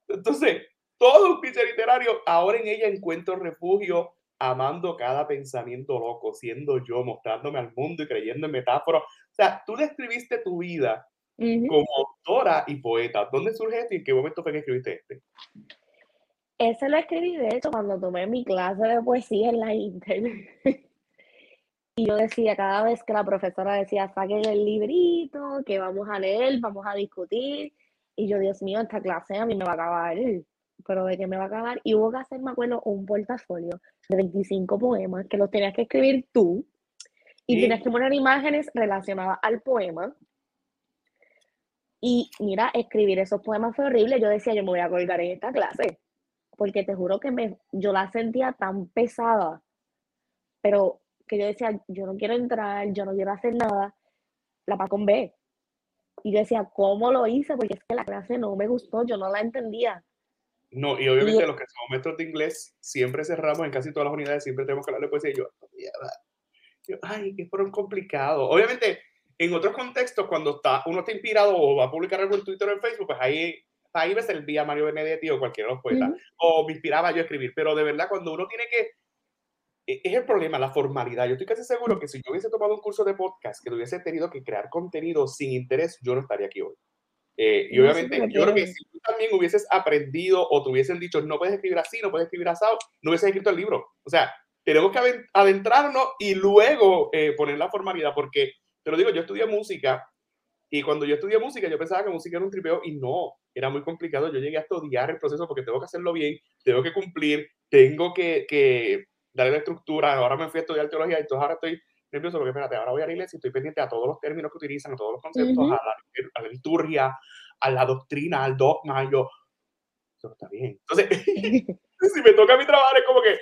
Entonces, todo un cliché literario. Ahora en ella encuentro refugio, amando cada pensamiento loco, siendo yo, mostrándome al mundo y creyendo en metáforas. O sea, tú describiste tu vida Ujú. como autora y poeta. ¿Dónde surge esto y en qué momento fue que escribiste este? Ese lo escribí, de hecho, cuando tomé mi clase de poesía en la internet. *laughs* Y yo decía, cada vez que la profesora decía, saquen el librito, que vamos a leer, vamos a discutir. Y yo, Dios mío, esta clase a mí me va a acabar. ¿Pero de qué me va a acabar? Y hubo que hacer, me acuerdo, un portafolio de 25 poemas que los tenías que escribir tú. Y Sí. tenías que poner imágenes relacionadas al poema. Y mira, escribir esos poemas fue horrible. Yo decía, yo me voy a colgar en esta clase. Porque te juro que me, yo la sentía tan pesada. Pero que yo decía, yo no quiero entrar, yo no quiero hacer nada. La pa' con B. Y yo decía, ¿cómo lo hice? Porque es que la clase no me gustó, yo no la entendía. No, y obviamente los que somos maestros de inglés siempre cerramos en casi todas las unidades, siempre tenemos que hablar de poesía. Y yo, yo ay, qué un complicado. Obviamente, en otros contextos, cuando está, uno está inspirado o va a publicar algo en Twitter o en Facebook, pues ahí, ahí me servía Mario Benedetti o cualquiera de los poetas. O me inspiraba yo a escribir. Pero de verdad, cuando uno tiene que es el problema, la formalidad. Yo estoy casi seguro que si yo hubiese tomado un curso de podcast, que hubiese tenido que crear contenido sin interés, yo no estaría aquí hoy. Eh, y obviamente, yo creo que si tú también hubieses aprendido o te hubiesen dicho, no puedes escribir así, no puedes escribir asado, no hubieses escrito el libro. O sea, tenemos que adentrarnos y luego eh, poner la formalidad, porque te lo digo, yo estudié música y cuando yo estudié música, yo pensaba que música era un tripeo y no, era muy complicado. Yo llegué a estudiar el proceso porque tengo que hacerlo bien, tengo que cumplir, tengo que, que darle la estructura. Ahora me fui a estudiar teología y entonces ahora estoy nervioso porque, espérate, ahora voy a la iglesia y estoy pendiente a todos los términos que utilizan, a todos los conceptos, a, la, liturgia, a la doctrina, al dogma. Y yo, eso está bien. Entonces, *laughs* *laughs* si me toca mi trabajo, es como que,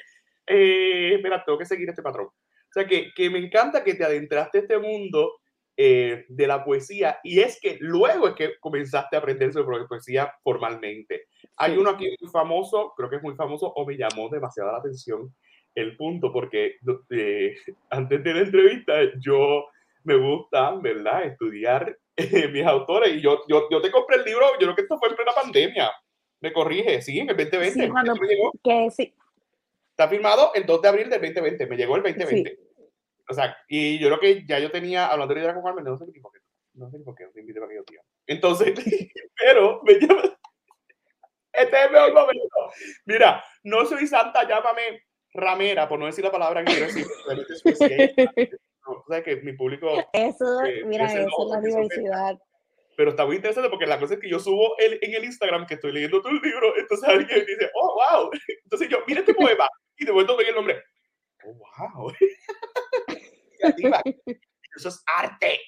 eh, espera, tengo que seguir este patrón. O sea, que, que me encanta que te adentraste a este mundo eh, de la poesía y es que luego es que comenzaste a aprender sobre poesía formalmente. Hay uno aquí muy famoso, creo que es muy famoso o me llamó demasiado la atención, el punto, porque eh, antes de la entrevista yo me gusta, ¿verdad?, estudiar eh, mis autores. Y yo, yo, yo te compré el libro, yo creo que esto fue en plena pandemia. Me corrige, sí, en el 2020. Sí, cuando, que sí. Está firmado el 2 de abril del 2020, me llegó el 2020. O sea, y yo creo que ya yo tenía, hablando de con Carmen, no sé ni por qué, no sé ni por qué, no te invité para que yo tío. Entonces, pero me llama, este es el mejor momento. Mira, no soy santa, llámame ramera, por no decir la palabra que quiero decir, o sea, que mi público... Eso, eh, mira, eso es la diversidad. Pero está muy interesante porque la cosa es que yo subo el, en el Instagram que estoy leyendo tu libro, entonces alguien dice, oh, wow. *laughs* Entonces yo, mira este poema, y de vuelta ven el nombre. Oh, wow. *laughs* Eso es arte.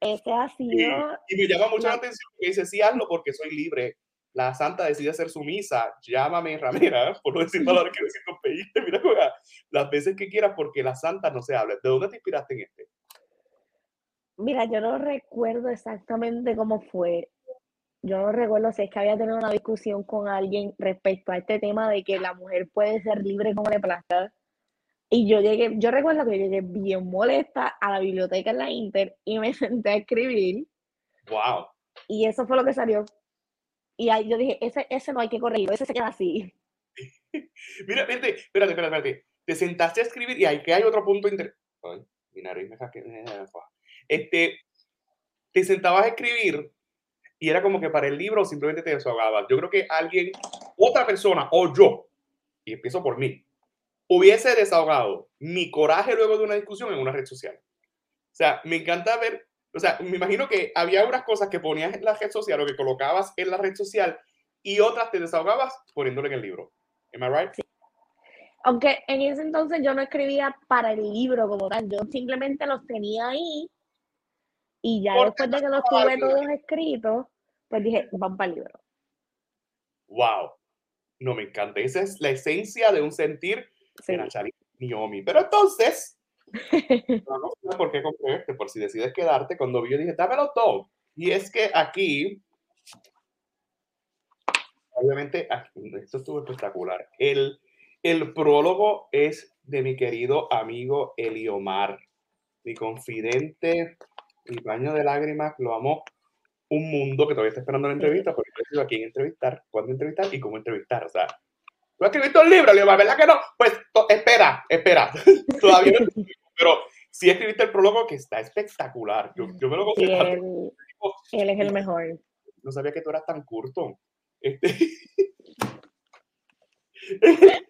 Ese ha sido... Y, y me llama mucho la atención que dice, sí, hazlo porque soy libre la santa decide hacer su misa, llámame ramera, *laughs* por no decir palabras que decir con mira, juega, las veces que quieras porque la santa no se habla. ¿De dónde te inspiraste en este? Mira, yo no recuerdo exactamente cómo fue. Yo no recuerdo si es que había tenido una discusión con alguien respecto a este tema de que la mujer puede ser libre como le plazca. Y yo llegué, yo recuerdo que llegué bien molesta a la biblioteca en la Inter y me *laughs* senté a escribir. Wow. Y eso fue lo que salió. Y ahí yo dije, ese, ese no hay que correr, ese se queda así. *laughs* Mira, espérate, espérate, espérate, Te sentaste a escribir y ahí que hay otro punto interesante. Mi nariz me Este, te sentabas a escribir y era como que para el libro simplemente te desahogabas. Yo creo que alguien, otra persona o yo, y empiezo por mí, hubiese desahogado mi coraje luego de una discusión en una red social. O sea, me encanta ver o sea, me imagino que había unas cosas que ponías en la red social o que colocabas en la red social y otras te desahogabas poniéndolo en el libro. Am I right? Aunque en ese entonces yo no escribía para el libro como tal, yo simplemente los tenía ahí y ya después de que los tuve todos escritos, pues dije, van para el libro. Wow. No, me encanta. Esa es la esencia de un sentir sí. de Nachali Niomi. Pero entonces, no, no por qué comprarte, por si decides quedarte. Cuando vi, yo dije, dámelo todo. Y es que aquí, obviamente, esto estuvo espectacular. El, el prólogo es de mi querido amigo Eliomar, mi confidente, mi baño de lágrimas, lo amo un mundo que todavía está esperando la entrevista, porque yo decido a quién entrevistar, cuándo entrevistar y cómo entrevistar. O sea, ¿tú has escrito el libro, Eliomar? ¿Verdad que no? Pues espera, espera. *laughs* todavía no pero sí escribiste el prólogo que está espectacular. Yo, yo me lo sí, él, él, es el mejor. No sabía que tú eras tan curto. Este... *laughs*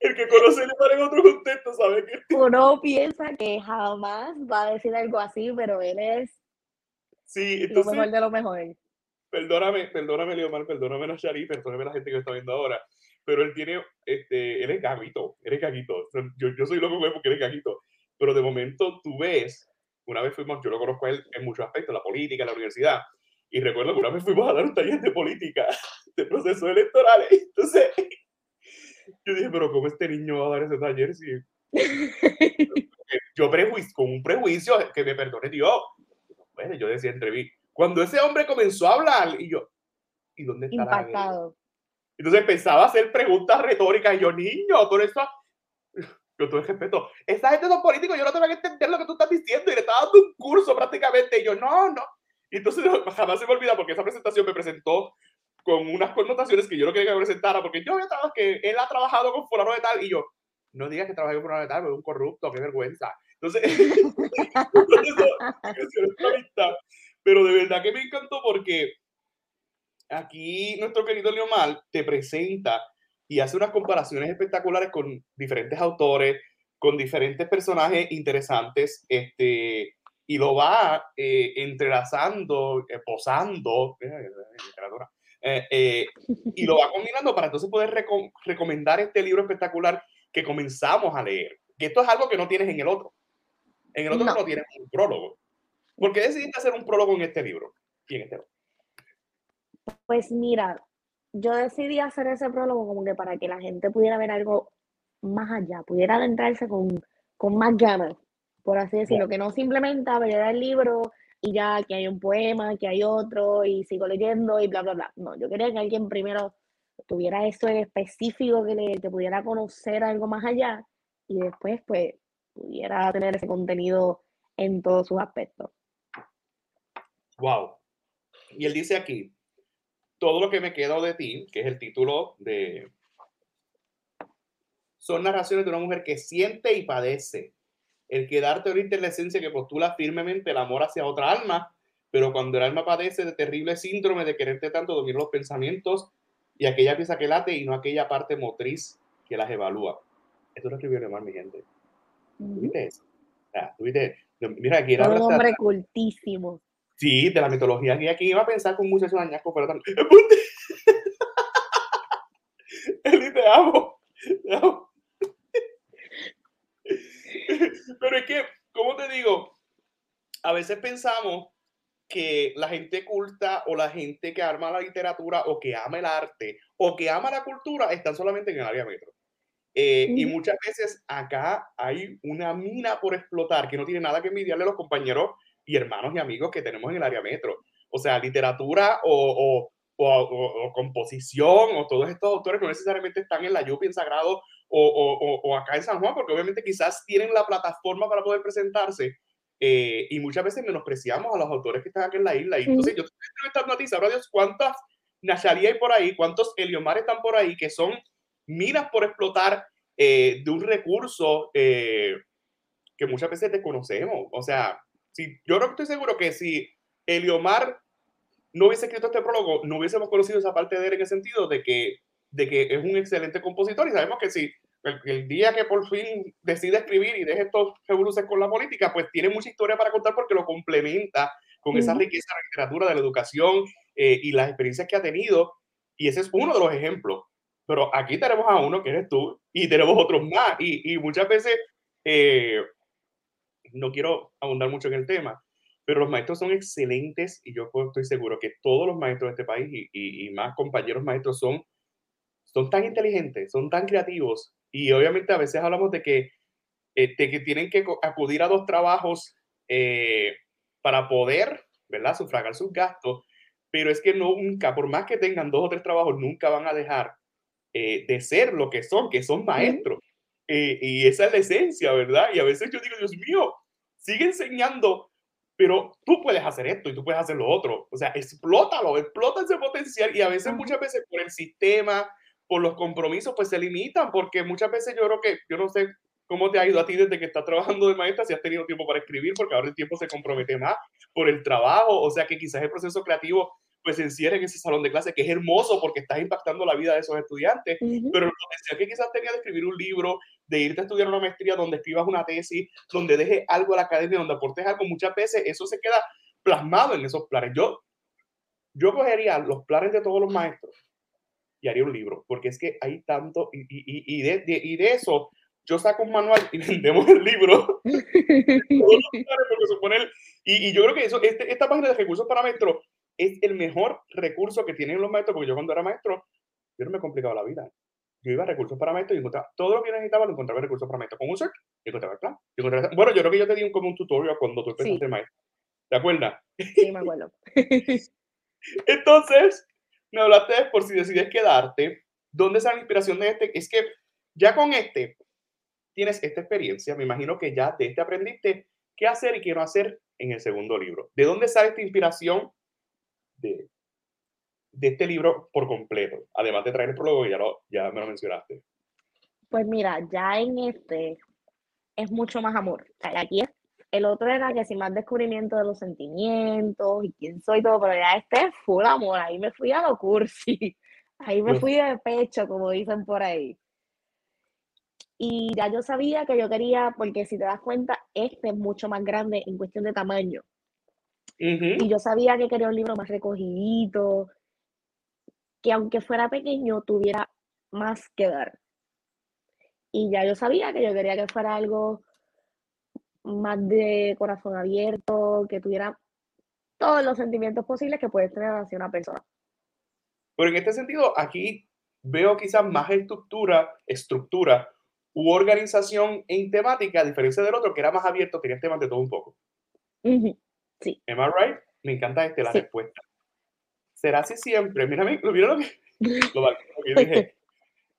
el que conoce el mar en otro contexto sabe que... *laughs* Uno piensa que jamás va a decir algo así, pero él es sí, entonces, lo mejor de lo mejor. Perdóname, perdóname, Leomar, perdóname, Nashari, perdóname a la gente que está viendo ahora, pero él tiene, este, él es gaguito, él es gaguito. Yo, yo soy loco porque él es gaguito. Pero de momento tú ves, una vez fuimos, yo lo conozco a él en muchos aspectos, la política, la universidad, y recuerdo que una vez fuimos a dar un taller de política, *laughs* de procesos electorales. Entonces, *laughs* yo dije, pero ¿cómo este niño va a dar ese taller si... yo prejuicio, con un prejuicio, que me perdone Dios. Bueno, yo decía entre mí, cuando ese hombre comenzó a hablar, y yo, ¿y dónde está Impactado. Entonces empezaba a hacer preguntas retóricas y yo, niño, todo eso, yo todo el respeto, esa gente son políticos, yo no tengo que entender lo que tú estás diciendo y le estaba dando un curso prácticamente y yo, no, no. Y entonces *laughs* jamás se me olvida porque esa presentación me presentó con unas connotaciones que yo no quería que me presentara porque yo había trabajado que él ha trabajado con fulano de tal y yo, no digas que trabajé con fulano de tal, pero es un corrupto, qué vergüenza. Entonces, *laughs* pero de verdad que me encantó porque aquí nuestro querido Leomar te presenta y hace unas comparaciones espectaculares con diferentes autores, con diferentes personajes interesantes, este, y lo va eh, entrelazando, eh, posando, eh, y lo va combinando para entonces poder recomendar este libro espectacular que comenzamos a leer. Que esto es algo que no tienes en el otro. En el otro no, tienes un prólogo. ¿Por qué decidiste hacer un prólogo en este libro y en este otro? Pues mira, yo decidí hacer ese prólogo como que para que la gente pudiera ver algo más allá, pudiera adentrarse con, con más ganas, por así decirlo, que no simplemente ver el libro y ya que hay un poema, que hay otro y sigo leyendo y bla, bla, bla. No, yo quería que alguien primero tuviera eso en específico, que, le, que pudiera conocer algo más allá y después pues pudiera tener ese contenido en todos sus aspectos. Wow. Y él dice aquí, todo lo que me quedó de ti, que es el título de... Son narraciones de una mujer que siente y padece. El quedarte ahorita en la esencia que postula firmemente el amor hacia otra alma, pero cuando el alma padece de terrible síndrome de quererte tanto, dominar los pensamientos y aquella pieza que late y no aquella parte motriz que las evalúa. Esto lo escribió Neymar, mi gente. ¿Viste eso? mira, aquí era un hombre cultísimo. Sí, de la mitología que aquí iba a pensar con muchos añascos, pero también. Eli, *laughs* te amo. Te amo. *laughs* Pero es que, ¿cómo te digo? A veces pensamos que la gente culta o la gente que ama la literatura o que ama el arte o que ama la cultura están solamente en el área metro. Eh, y muchas veces acá hay una mina por explotar que no tiene nada que envidiarle a los compañeros y hermanos y amigos que tenemos en el área metro. O sea, literatura o, o, composición o todos estos autores no necesariamente están en la Yupi en Sagrado o, acá en San Juan, porque obviamente quizás tienen la plataforma para poder presentarse. Eh, y muchas veces menospreciamos a los autores que están aquí en la isla. Y entonces yo estoy entrevistando a ti, sabrá Dios cuántas Nasharia hay por ahí, cuántos Eliomar están por ahí, que son minas por explotar eh, de un recurso eh, que muchas veces desconocemos. O sea, si, yo no estoy seguro que si Eliomar no hubiese escrito este prólogo, no hubiésemos conocido esa parte de él en el sentido de que, de que es un excelente compositor y sabemos que si el, día que por fin decide escribir y deje estos revoluciones con la política, pues tiene mucha historia para contar porque lo complementa con esa riqueza de la literatura, de la educación eh, y las experiencias que ha tenido. Y ese es uno de los ejemplos. Pero aquí tenemos a uno que eres tú y tenemos otros más. Y, y muchas veces eh, no quiero abundar mucho en el tema, pero los maestros son excelentes y yo estoy seguro que todos los maestros de este país y, y, más compañeros maestros son, son tan inteligentes, son tan creativos y obviamente a veces hablamos de que, eh, de que tienen que acudir a dos trabajos eh, para poder, ¿verdad?, sufragar sus gastos, pero es que nunca, por más que tengan dos o tres trabajos, nunca van a dejar eh, de ser lo que son, que son maestros. Eh, y esa es la esencia, ¿verdad? Y a veces yo digo, Dios mío, sigue enseñando, pero tú puedes hacer esto y tú puedes hacer lo otro. O sea, explótalo, explota ese potencial y a veces, muchas veces por el sistema, por los compromisos, pues se limitan, porque muchas veces yo creo que, yo no sé cómo te ha ido a ti desde que estás trabajando de maestra, si has tenido tiempo para escribir, porque ahora el tiempo se compromete más por el trabajo, o sea que quizás el proceso creativo pues se encierra en ese salón de clase, que es hermoso porque estás impactando la vida de esos estudiantes, pero el potencial que quizás tenía de escribir un libro, de irte a estudiar una maestría donde escribas una tesis, donde dejes algo a la academia, donde aportes algo, muchas veces eso se queda plasmado en esos planes. Yo, yo cogería los planes de todos los maestros y haría un libro, porque es que hay tanto, y, y, de, y de eso yo saco un manual y *laughs* vendemos el libro. *laughs* y, y, yo creo que eso, este, esta página de recursos para maestros es el mejor recurso que tienen los maestros, porque yo cuando era maestro, yo no me complicaba la vida. Yo iba a recursos para maestros y encontraba todo lo que necesitaba, lo encontraba en recursos para maestros. Con un search, encontraba el plan. bueno, yo creo que yo te di un, como un tutorial cuando tú empezaste sí. maestro. ¿Te acuerdas? Sí, me acuerdo. *laughs* Entonces, me hablaste por si decides quedarte. ¿Dónde sale la inspiración de este? Es que ya con este tienes esta experiencia, me imagino que ya de este aprendiste qué hacer y qué no hacer en el segundo libro. ¿De dónde sale esta inspiración de, de este libro por completo? Además de traer el prólogo, ya, lo, ya me lo mencionaste. Pues mira, ya en este es mucho más amor. aquí el otro era que sin más descubrimiento de los sentimientos y quién soy todo, pero ya este es full amor. Ahí me fui a lo cursi. *laughs* Ahí me fui de pecho, como dicen por ahí. Y ya yo sabía que yo quería, porque si te das cuenta, este es mucho más grande en cuestión de tamaño. Y yo sabía que quería un libro más recogidito, que aunque fuera pequeño, tuviera más que dar. Y ya yo sabía que yo quería que fuera algo más de corazón abierto, que tuviera todos los sentimientos posibles que puede tener hacia una persona. Pero en este sentido, aquí veo quizás más estructura, estructura u organización en temática, a diferencia del otro, que era más abierto, tenía temas de todo un poco. Sí. ¿Am I right? Me encanta este, la respuesta. ¿Será así siempre? Mira, mira lo que, lo, *laughs* que dije.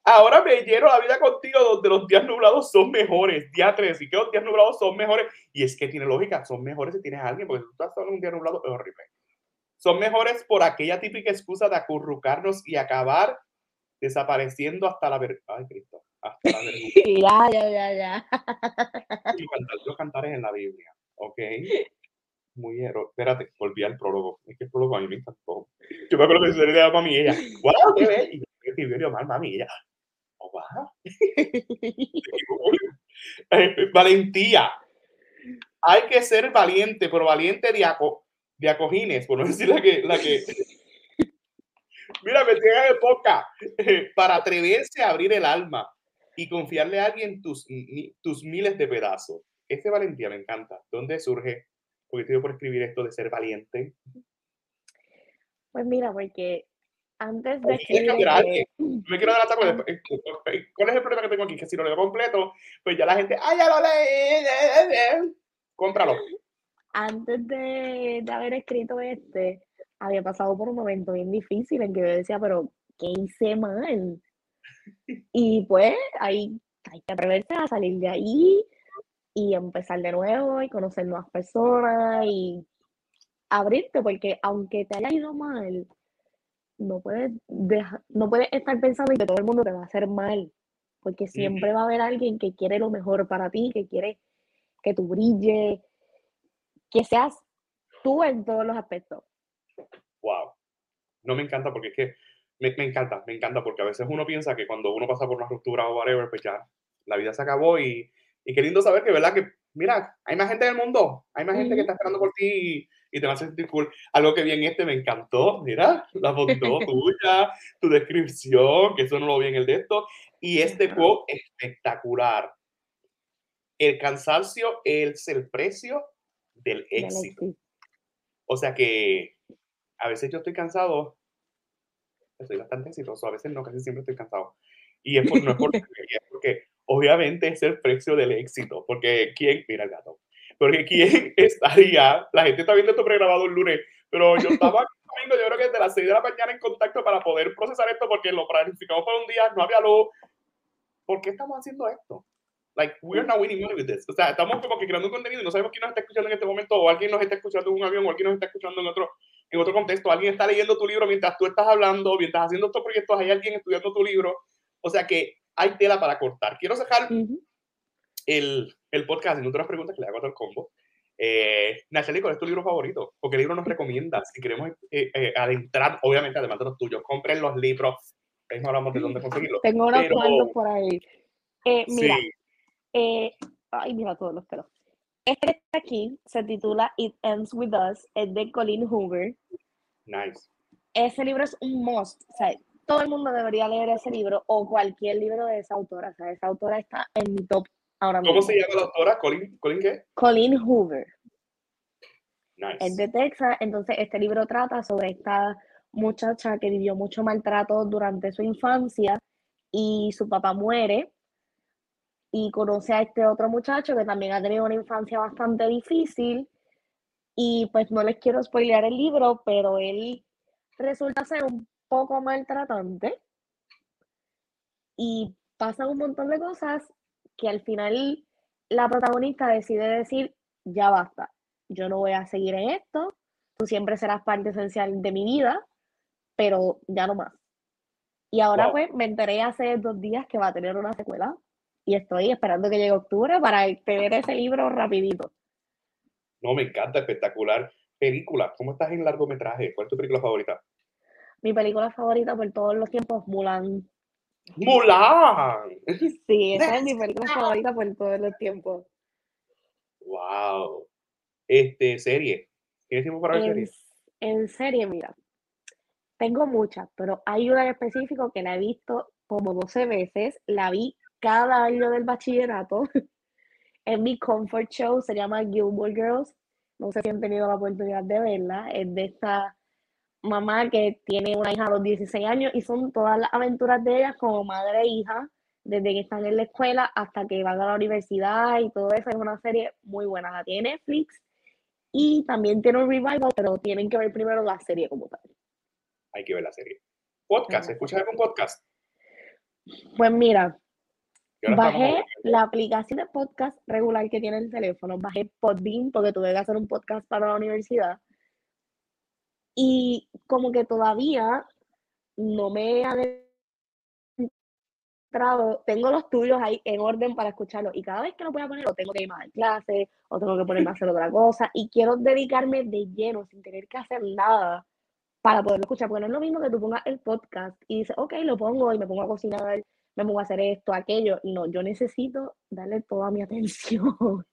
Ahora me lleno la vida contigo donde los días nublados son mejores. Día 3, y que los días nublados son mejores. Y es que tiene lógica, son mejores si tienes a alguien, porque tú estás en un día nublado es horrible. Son mejores por aquella típica excusa de acurrucarnos y acabar desapareciendo hasta la ver... Ay, Cristo. Hasta la vergüenza. *laughs* ya, ya, ya, ya. Y cantar los cantares en la Biblia, ¿ok? Muy hero. Espérate, volví al prólogo. Es que el prólogo a mí me encantó. *laughs* Yo me acuerdo que se le daba mami y ella, ¡Wow! ¡Qué bello! Y yo escribió mal, mami y ella, ¡Oh, wow! *laughs* Eh, valentía. Hay que ser valiente, pero valiente de, aco, de acojines, por no decir la que, la que *laughs* Mira, me tiene poca para atreverse a abrir el alma y confiarle a alguien tus, tus miles de pedazos. Este valentía me encanta. ¿Dónde surge? Porque te por escribir esto de ser valiente. Pues mira, porque antes de escribir... Me quiero adelantar eh, eh, ¿Cuál es el problema que tengo aquí? Que si lo leo completo, pues ya la gente, ¡ay, ya lo leí! Cómpralo. Antes de, de haber escrito este, había pasado por un momento bien difícil en que yo decía, pero ¿qué hice mal? *laughs* Y pues ahí hay que atreverse a salir de ahí y empezar de nuevo y conocer nuevas personas y abrirte, porque aunque te haya ido mal, no puedes, no puedes estar pensando que todo el mundo te va a hacer mal, porque siempre va a haber alguien que quiere lo mejor para ti, que quiere que tú brille, que seas tú en todos los aspectos wow. No me encanta porque es que me, me, encanta, me encanta porque a veces uno piensa que cuando uno pasa por una ruptura o whatever, pues ya la vida se acabó y, y qué lindo saber que, ¿verdad? Que, mira, hay más gente en el mundo, hay más gente que está esperando por ti y, te va a sentir cool. Algo que bien este me encantó, mira, la foto *laughs* tuya, tu descripción, que eso no lo vi en el de esto, y este quote espectacular. El cansancio es el precio del éxito. O sea que a veces yo estoy cansado, estoy bastante exitoso, a veces no, casi siempre estoy cansado. Y es no es *laughs* porque obviamente es el precio del éxito, porque ¿quién? Mira el gato. Porque ¿quién *laughs* estaría? La gente está viendo esto pregrabado el lunes, pero yo estaba *laughs* domingo, yo creo que desde las 6 de la mañana en contacto para poder procesar esto, porque lo planificamos para un día, no había luz. ¿Por qué estamos haciendo esto? Like, we're not winning money with this. O sea, estamos como que creando un contenido y no sabemos quién nos está escuchando en este momento, o alguien nos está escuchando en un avión, o alguien nos está escuchando en otro, en otro contexto. Alguien está leyendo tu libro mientras tú estás hablando, mientras haciendo estos proyectos, hay alguien estudiando tu libro. O sea que hay tela para cortar. Quiero dejar el, el, podcast en otras preguntas que le hago a todo el combo. Eh, Nacheli, ¿cuál es tu libro favorito? ¿O qué libro nos recomiendas? Si queremos eh, eh, adentrar, obviamente, además de los tuyos, compren los libros. Ahí no hablamos de dónde conseguirlos. Tengo unos cuantos por ahí. Eh, mira, sí. Eh, ay, mira todos los pelos. Este está aquí se titula It Ends With Us, es de Colin Hoover. Nice. Ese libro es un must. O sea, todo el mundo debería leer ese libro o cualquier libro de esa autora. O sea, esa autora está en mi top ahora mismo. ¿Cómo se llama la autora? ¿Colin, ¿Colin qué? Colin Hoover. Nice. Es de Texas. Entonces, este libro trata sobre esta muchacha que vivió mucho maltrato durante su infancia y su papá muere y conoce a este otro muchacho que también ha tenido una infancia bastante difícil y pues no les quiero spoilear el libro, pero él resulta ser un poco maltratante y pasan un montón de cosas que al final la protagonista decide decir, ya basta, yo no voy a seguir en esto, tú siempre serás parte esencial de mi vida, pero ya no más. Y ahora pues me enteré hace dos días que va a tener una secuela y estoy esperando que llegue octubre para tener ese libro rapidito. No, me encanta, espectacular. Película, ¿cómo estás en largometraje? ¿Cuál es tu película favorita? Mi película favorita por todos los tiempos, Mulan. ¡Mulan! Sí, esa es mi película favorita por todos los tiempos. ¡Wow! Este, serie. ¿Tienes tiempo para ver serie? En serie, mira, tengo muchas, pero hay una en específico que la he visto como 12 veces. La vi cada año del bachillerato. *laughs* en mi comfort show, se llama Gilmore Girls. No sé si han tenido la oportunidad de verla. Es de esta mamá que tiene una hija a los 16 años y son todas las aventuras de ellas como madre e hija, desde que están en la escuela hasta que van a la universidad y todo eso. Es una serie muy buena. La tiene Netflix y también tiene un revival, pero tienen que ver primero la serie como tal hay que ver la serie. Podcast, ¿escuchas algún podcast? Pues mira, bajé la aplicación de podcast regular que tiene el teléfono, bajé Podbean porque tuve que hacer un podcast para la universidad. Y como que todavía no me ha entrado, tengo los tuyos ahí en orden para escucharlo y cada vez que lo voy a poner, o tengo que ir más a clase, o tengo que ponerme a hacer otra cosa, y quiero dedicarme de lleno, sin tener que hacer nada, para poderlo escuchar, porque no es lo mismo que tú pongas el podcast y dices, ok, lo pongo y me pongo a cocinar, me pongo a hacer esto, aquello. No, yo necesito darle toda mi *laughs* atención.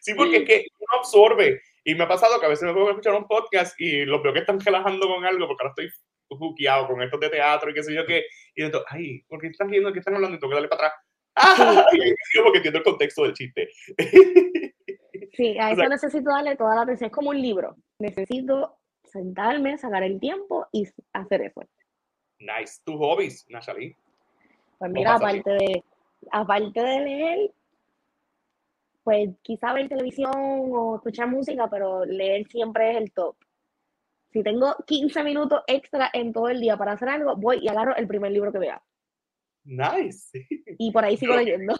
Sí, porque es que uno absorbe. Y me ha pasado que a veces me pongo a escuchar un podcast y los veo que están relajando con algo, porque ahora estoy juqueado con estos de teatro y qué sé yo qué. Y entonces, ay, ¿por qué están viendo que están hablando? Y tengo que darle para atrás. *laughs* ¡Ah! Porque entiendo el contexto del chiste. Sí, a *laughs* eso necesito darle toda la atención. Es como un libro. Necesito sentarme, sacar el tiempo y hacer eso. Nice. ¿Tus hobbies, Nashali? Pues mira, aparte de, aparte de leer, pues quizá ver televisión o escuchar música, pero leer siempre es el top. Si tengo 15 minutos extra en todo el día para hacer algo, voy y agarro el primer libro que vea. Nice. Y por ahí sigo leyendo.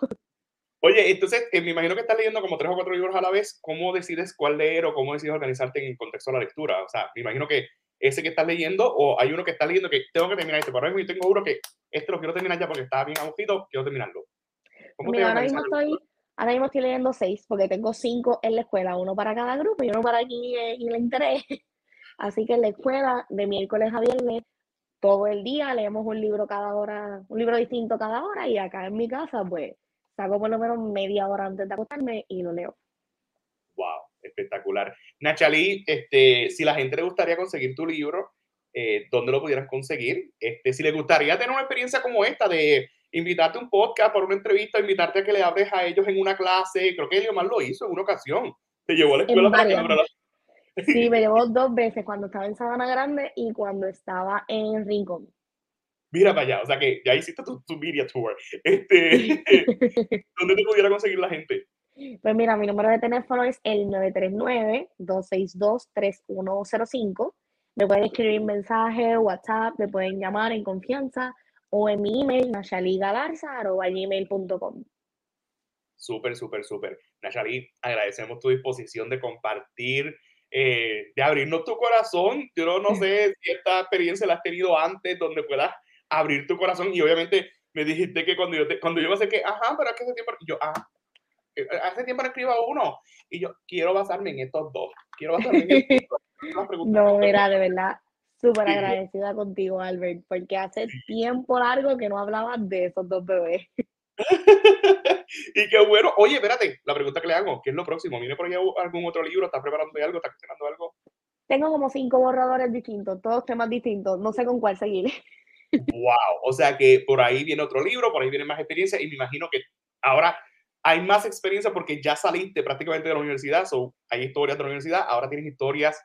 Oye, entonces eh, me imagino que estás leyendo como tres o cuatro libros a la vez. ¿Cómo decides cuál leer o cómo decides organizarte en el contexto de la lectura? O sea, me imagino que ese que estás leyendo o hay uno que estás leyendo que tengo que terminar este. Por ejemplo, yo tengo uno que este lo quiero terminar ya porque estaba bien agujito, quiero terminarlo. Mira, ahora mismo, estoy, ahora mismo estoy leyendo seis porque tengo cinco en la escuela, uno para cada grupo y uno para aquí y el interés. *laughs* Así que en la escuela, de miércoles a viernes, todo el día leemos un libro cada hora, un libro distinto cada hora y acá en mi casa, pues saco por lo menos media hora antes de acostarme y lo leo. Wow, espectacular. Nachalí, este, si la gente le gustaría conseguir tu libro, eh, ¿dónde lo pudieras conseguir? Este, si le gustaría tener una experiencia como esta de invitarte a un podcast por una entrevista, invitarte a que le hables a ellos en una clase, creo que Eliomar lo hizo en una ocasión. Te llevó a la escuela para que Sí, me llevó *laughs* dos veces, cuando estaba en Sabana Grande y cuando estaba en Rincón mira para allá, o sea que ya hiciste tu, tu media tour. Este, *laughs* ¿Dónde te pudiera conseguir la gente? Pues mira, mi número de teléfono es el 939-262-3105. Me pueden escribir mensaje, WhatsApp, me pueden llamar en confianza o en mi email, gmail.com. Súper, súper, súper. Nashali, agradecemos tu disposición de compartir, eh, de abrirnos tu corazón. Yo no sé *laughs* si esta experiencia la has tenido antes, donde puedas abrir tu corazón y obviamente me dijiste que cuando yo, te, cuando yo me que ajá, pero es que hace tiempo, yo, ah, eh, hace tiempo no escribo uno y yo quiero basarme en estos dos, quiero basarme en *laughs* estos dos. no, mira, de verdad, súper agradecida contigo, Albert, porque hace tiempo largo que no hablabas de esos dos bebés. *laughs* y qué bueno. Oye, espérate, la pregunta que le hago, ¿qué es lo próximo? ¿Viene por ahí algún otro libro? ¿Estás preparando algo? ¿Estás cocinando algo? Tengo como cinco borradores distintos, todos temas distintos. No sé con cuál seguir. Wow, o sea que por ahí viene otro libro, por ahí viene más experiencia y me imagino que ahora hay más experiencia porque ya saliste prácticamente de la universidad, so, hay historias de la universidad, ahora tienes historias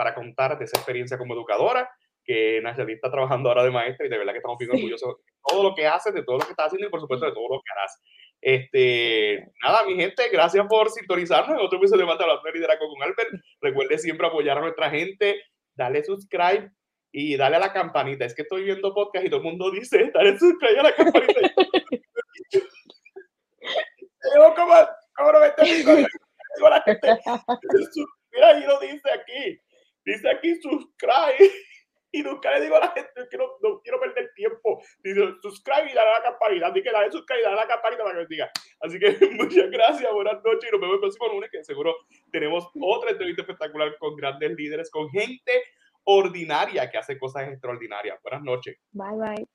para contar de esa experiencia como educadora, que Nachali está trabajando ahora de maestra y de verdad que estamos bien orgullosos de todo lo que haces, de todo lo que estás haciendo y por supuesto de todo lo que harás. Este, nada, mi gente, gracias por sintonizarnos en otro episodio de Mata la Liderazgo con Albert. Recuerde siempre apoyar a nuestra gente, dale subscribe, y dale a la campanita. Es que estoy viendo podcast y todo el mundo dice, dale subscribe a la campanita. Yo como, como no me digo a la gente, mira, ahí lo dice aquí, dice aquí subscribe *laughs* y nunca le digo a la gente que no, no quiero perder tiempo. Dice, subscribe y dale a la campanita. Así que dale subscribe y dale la campanita para que diga. Así que *laughs* muchas gracias, buenas noches y nos vemos el próximo lunes que seguro tenemos otra entrevista espectacular con grandes líderes, con gente ordinaria que hace cosas extraordinarias. Buenas noches. Bye bye.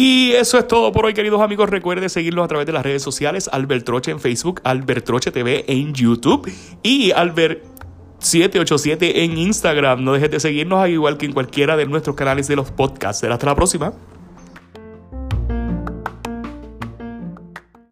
Y eso es todo por hoy, queridos amigos. Recuerde seguirlos a través de las redes sociales. Albert Troche en Facebook, Albert Troche TV en YouTube y Albert 787 en Instagram. No dejes de seguirnos, al igual que en cualquiera de nuestros canales de los podcasts. Hasta la próxima.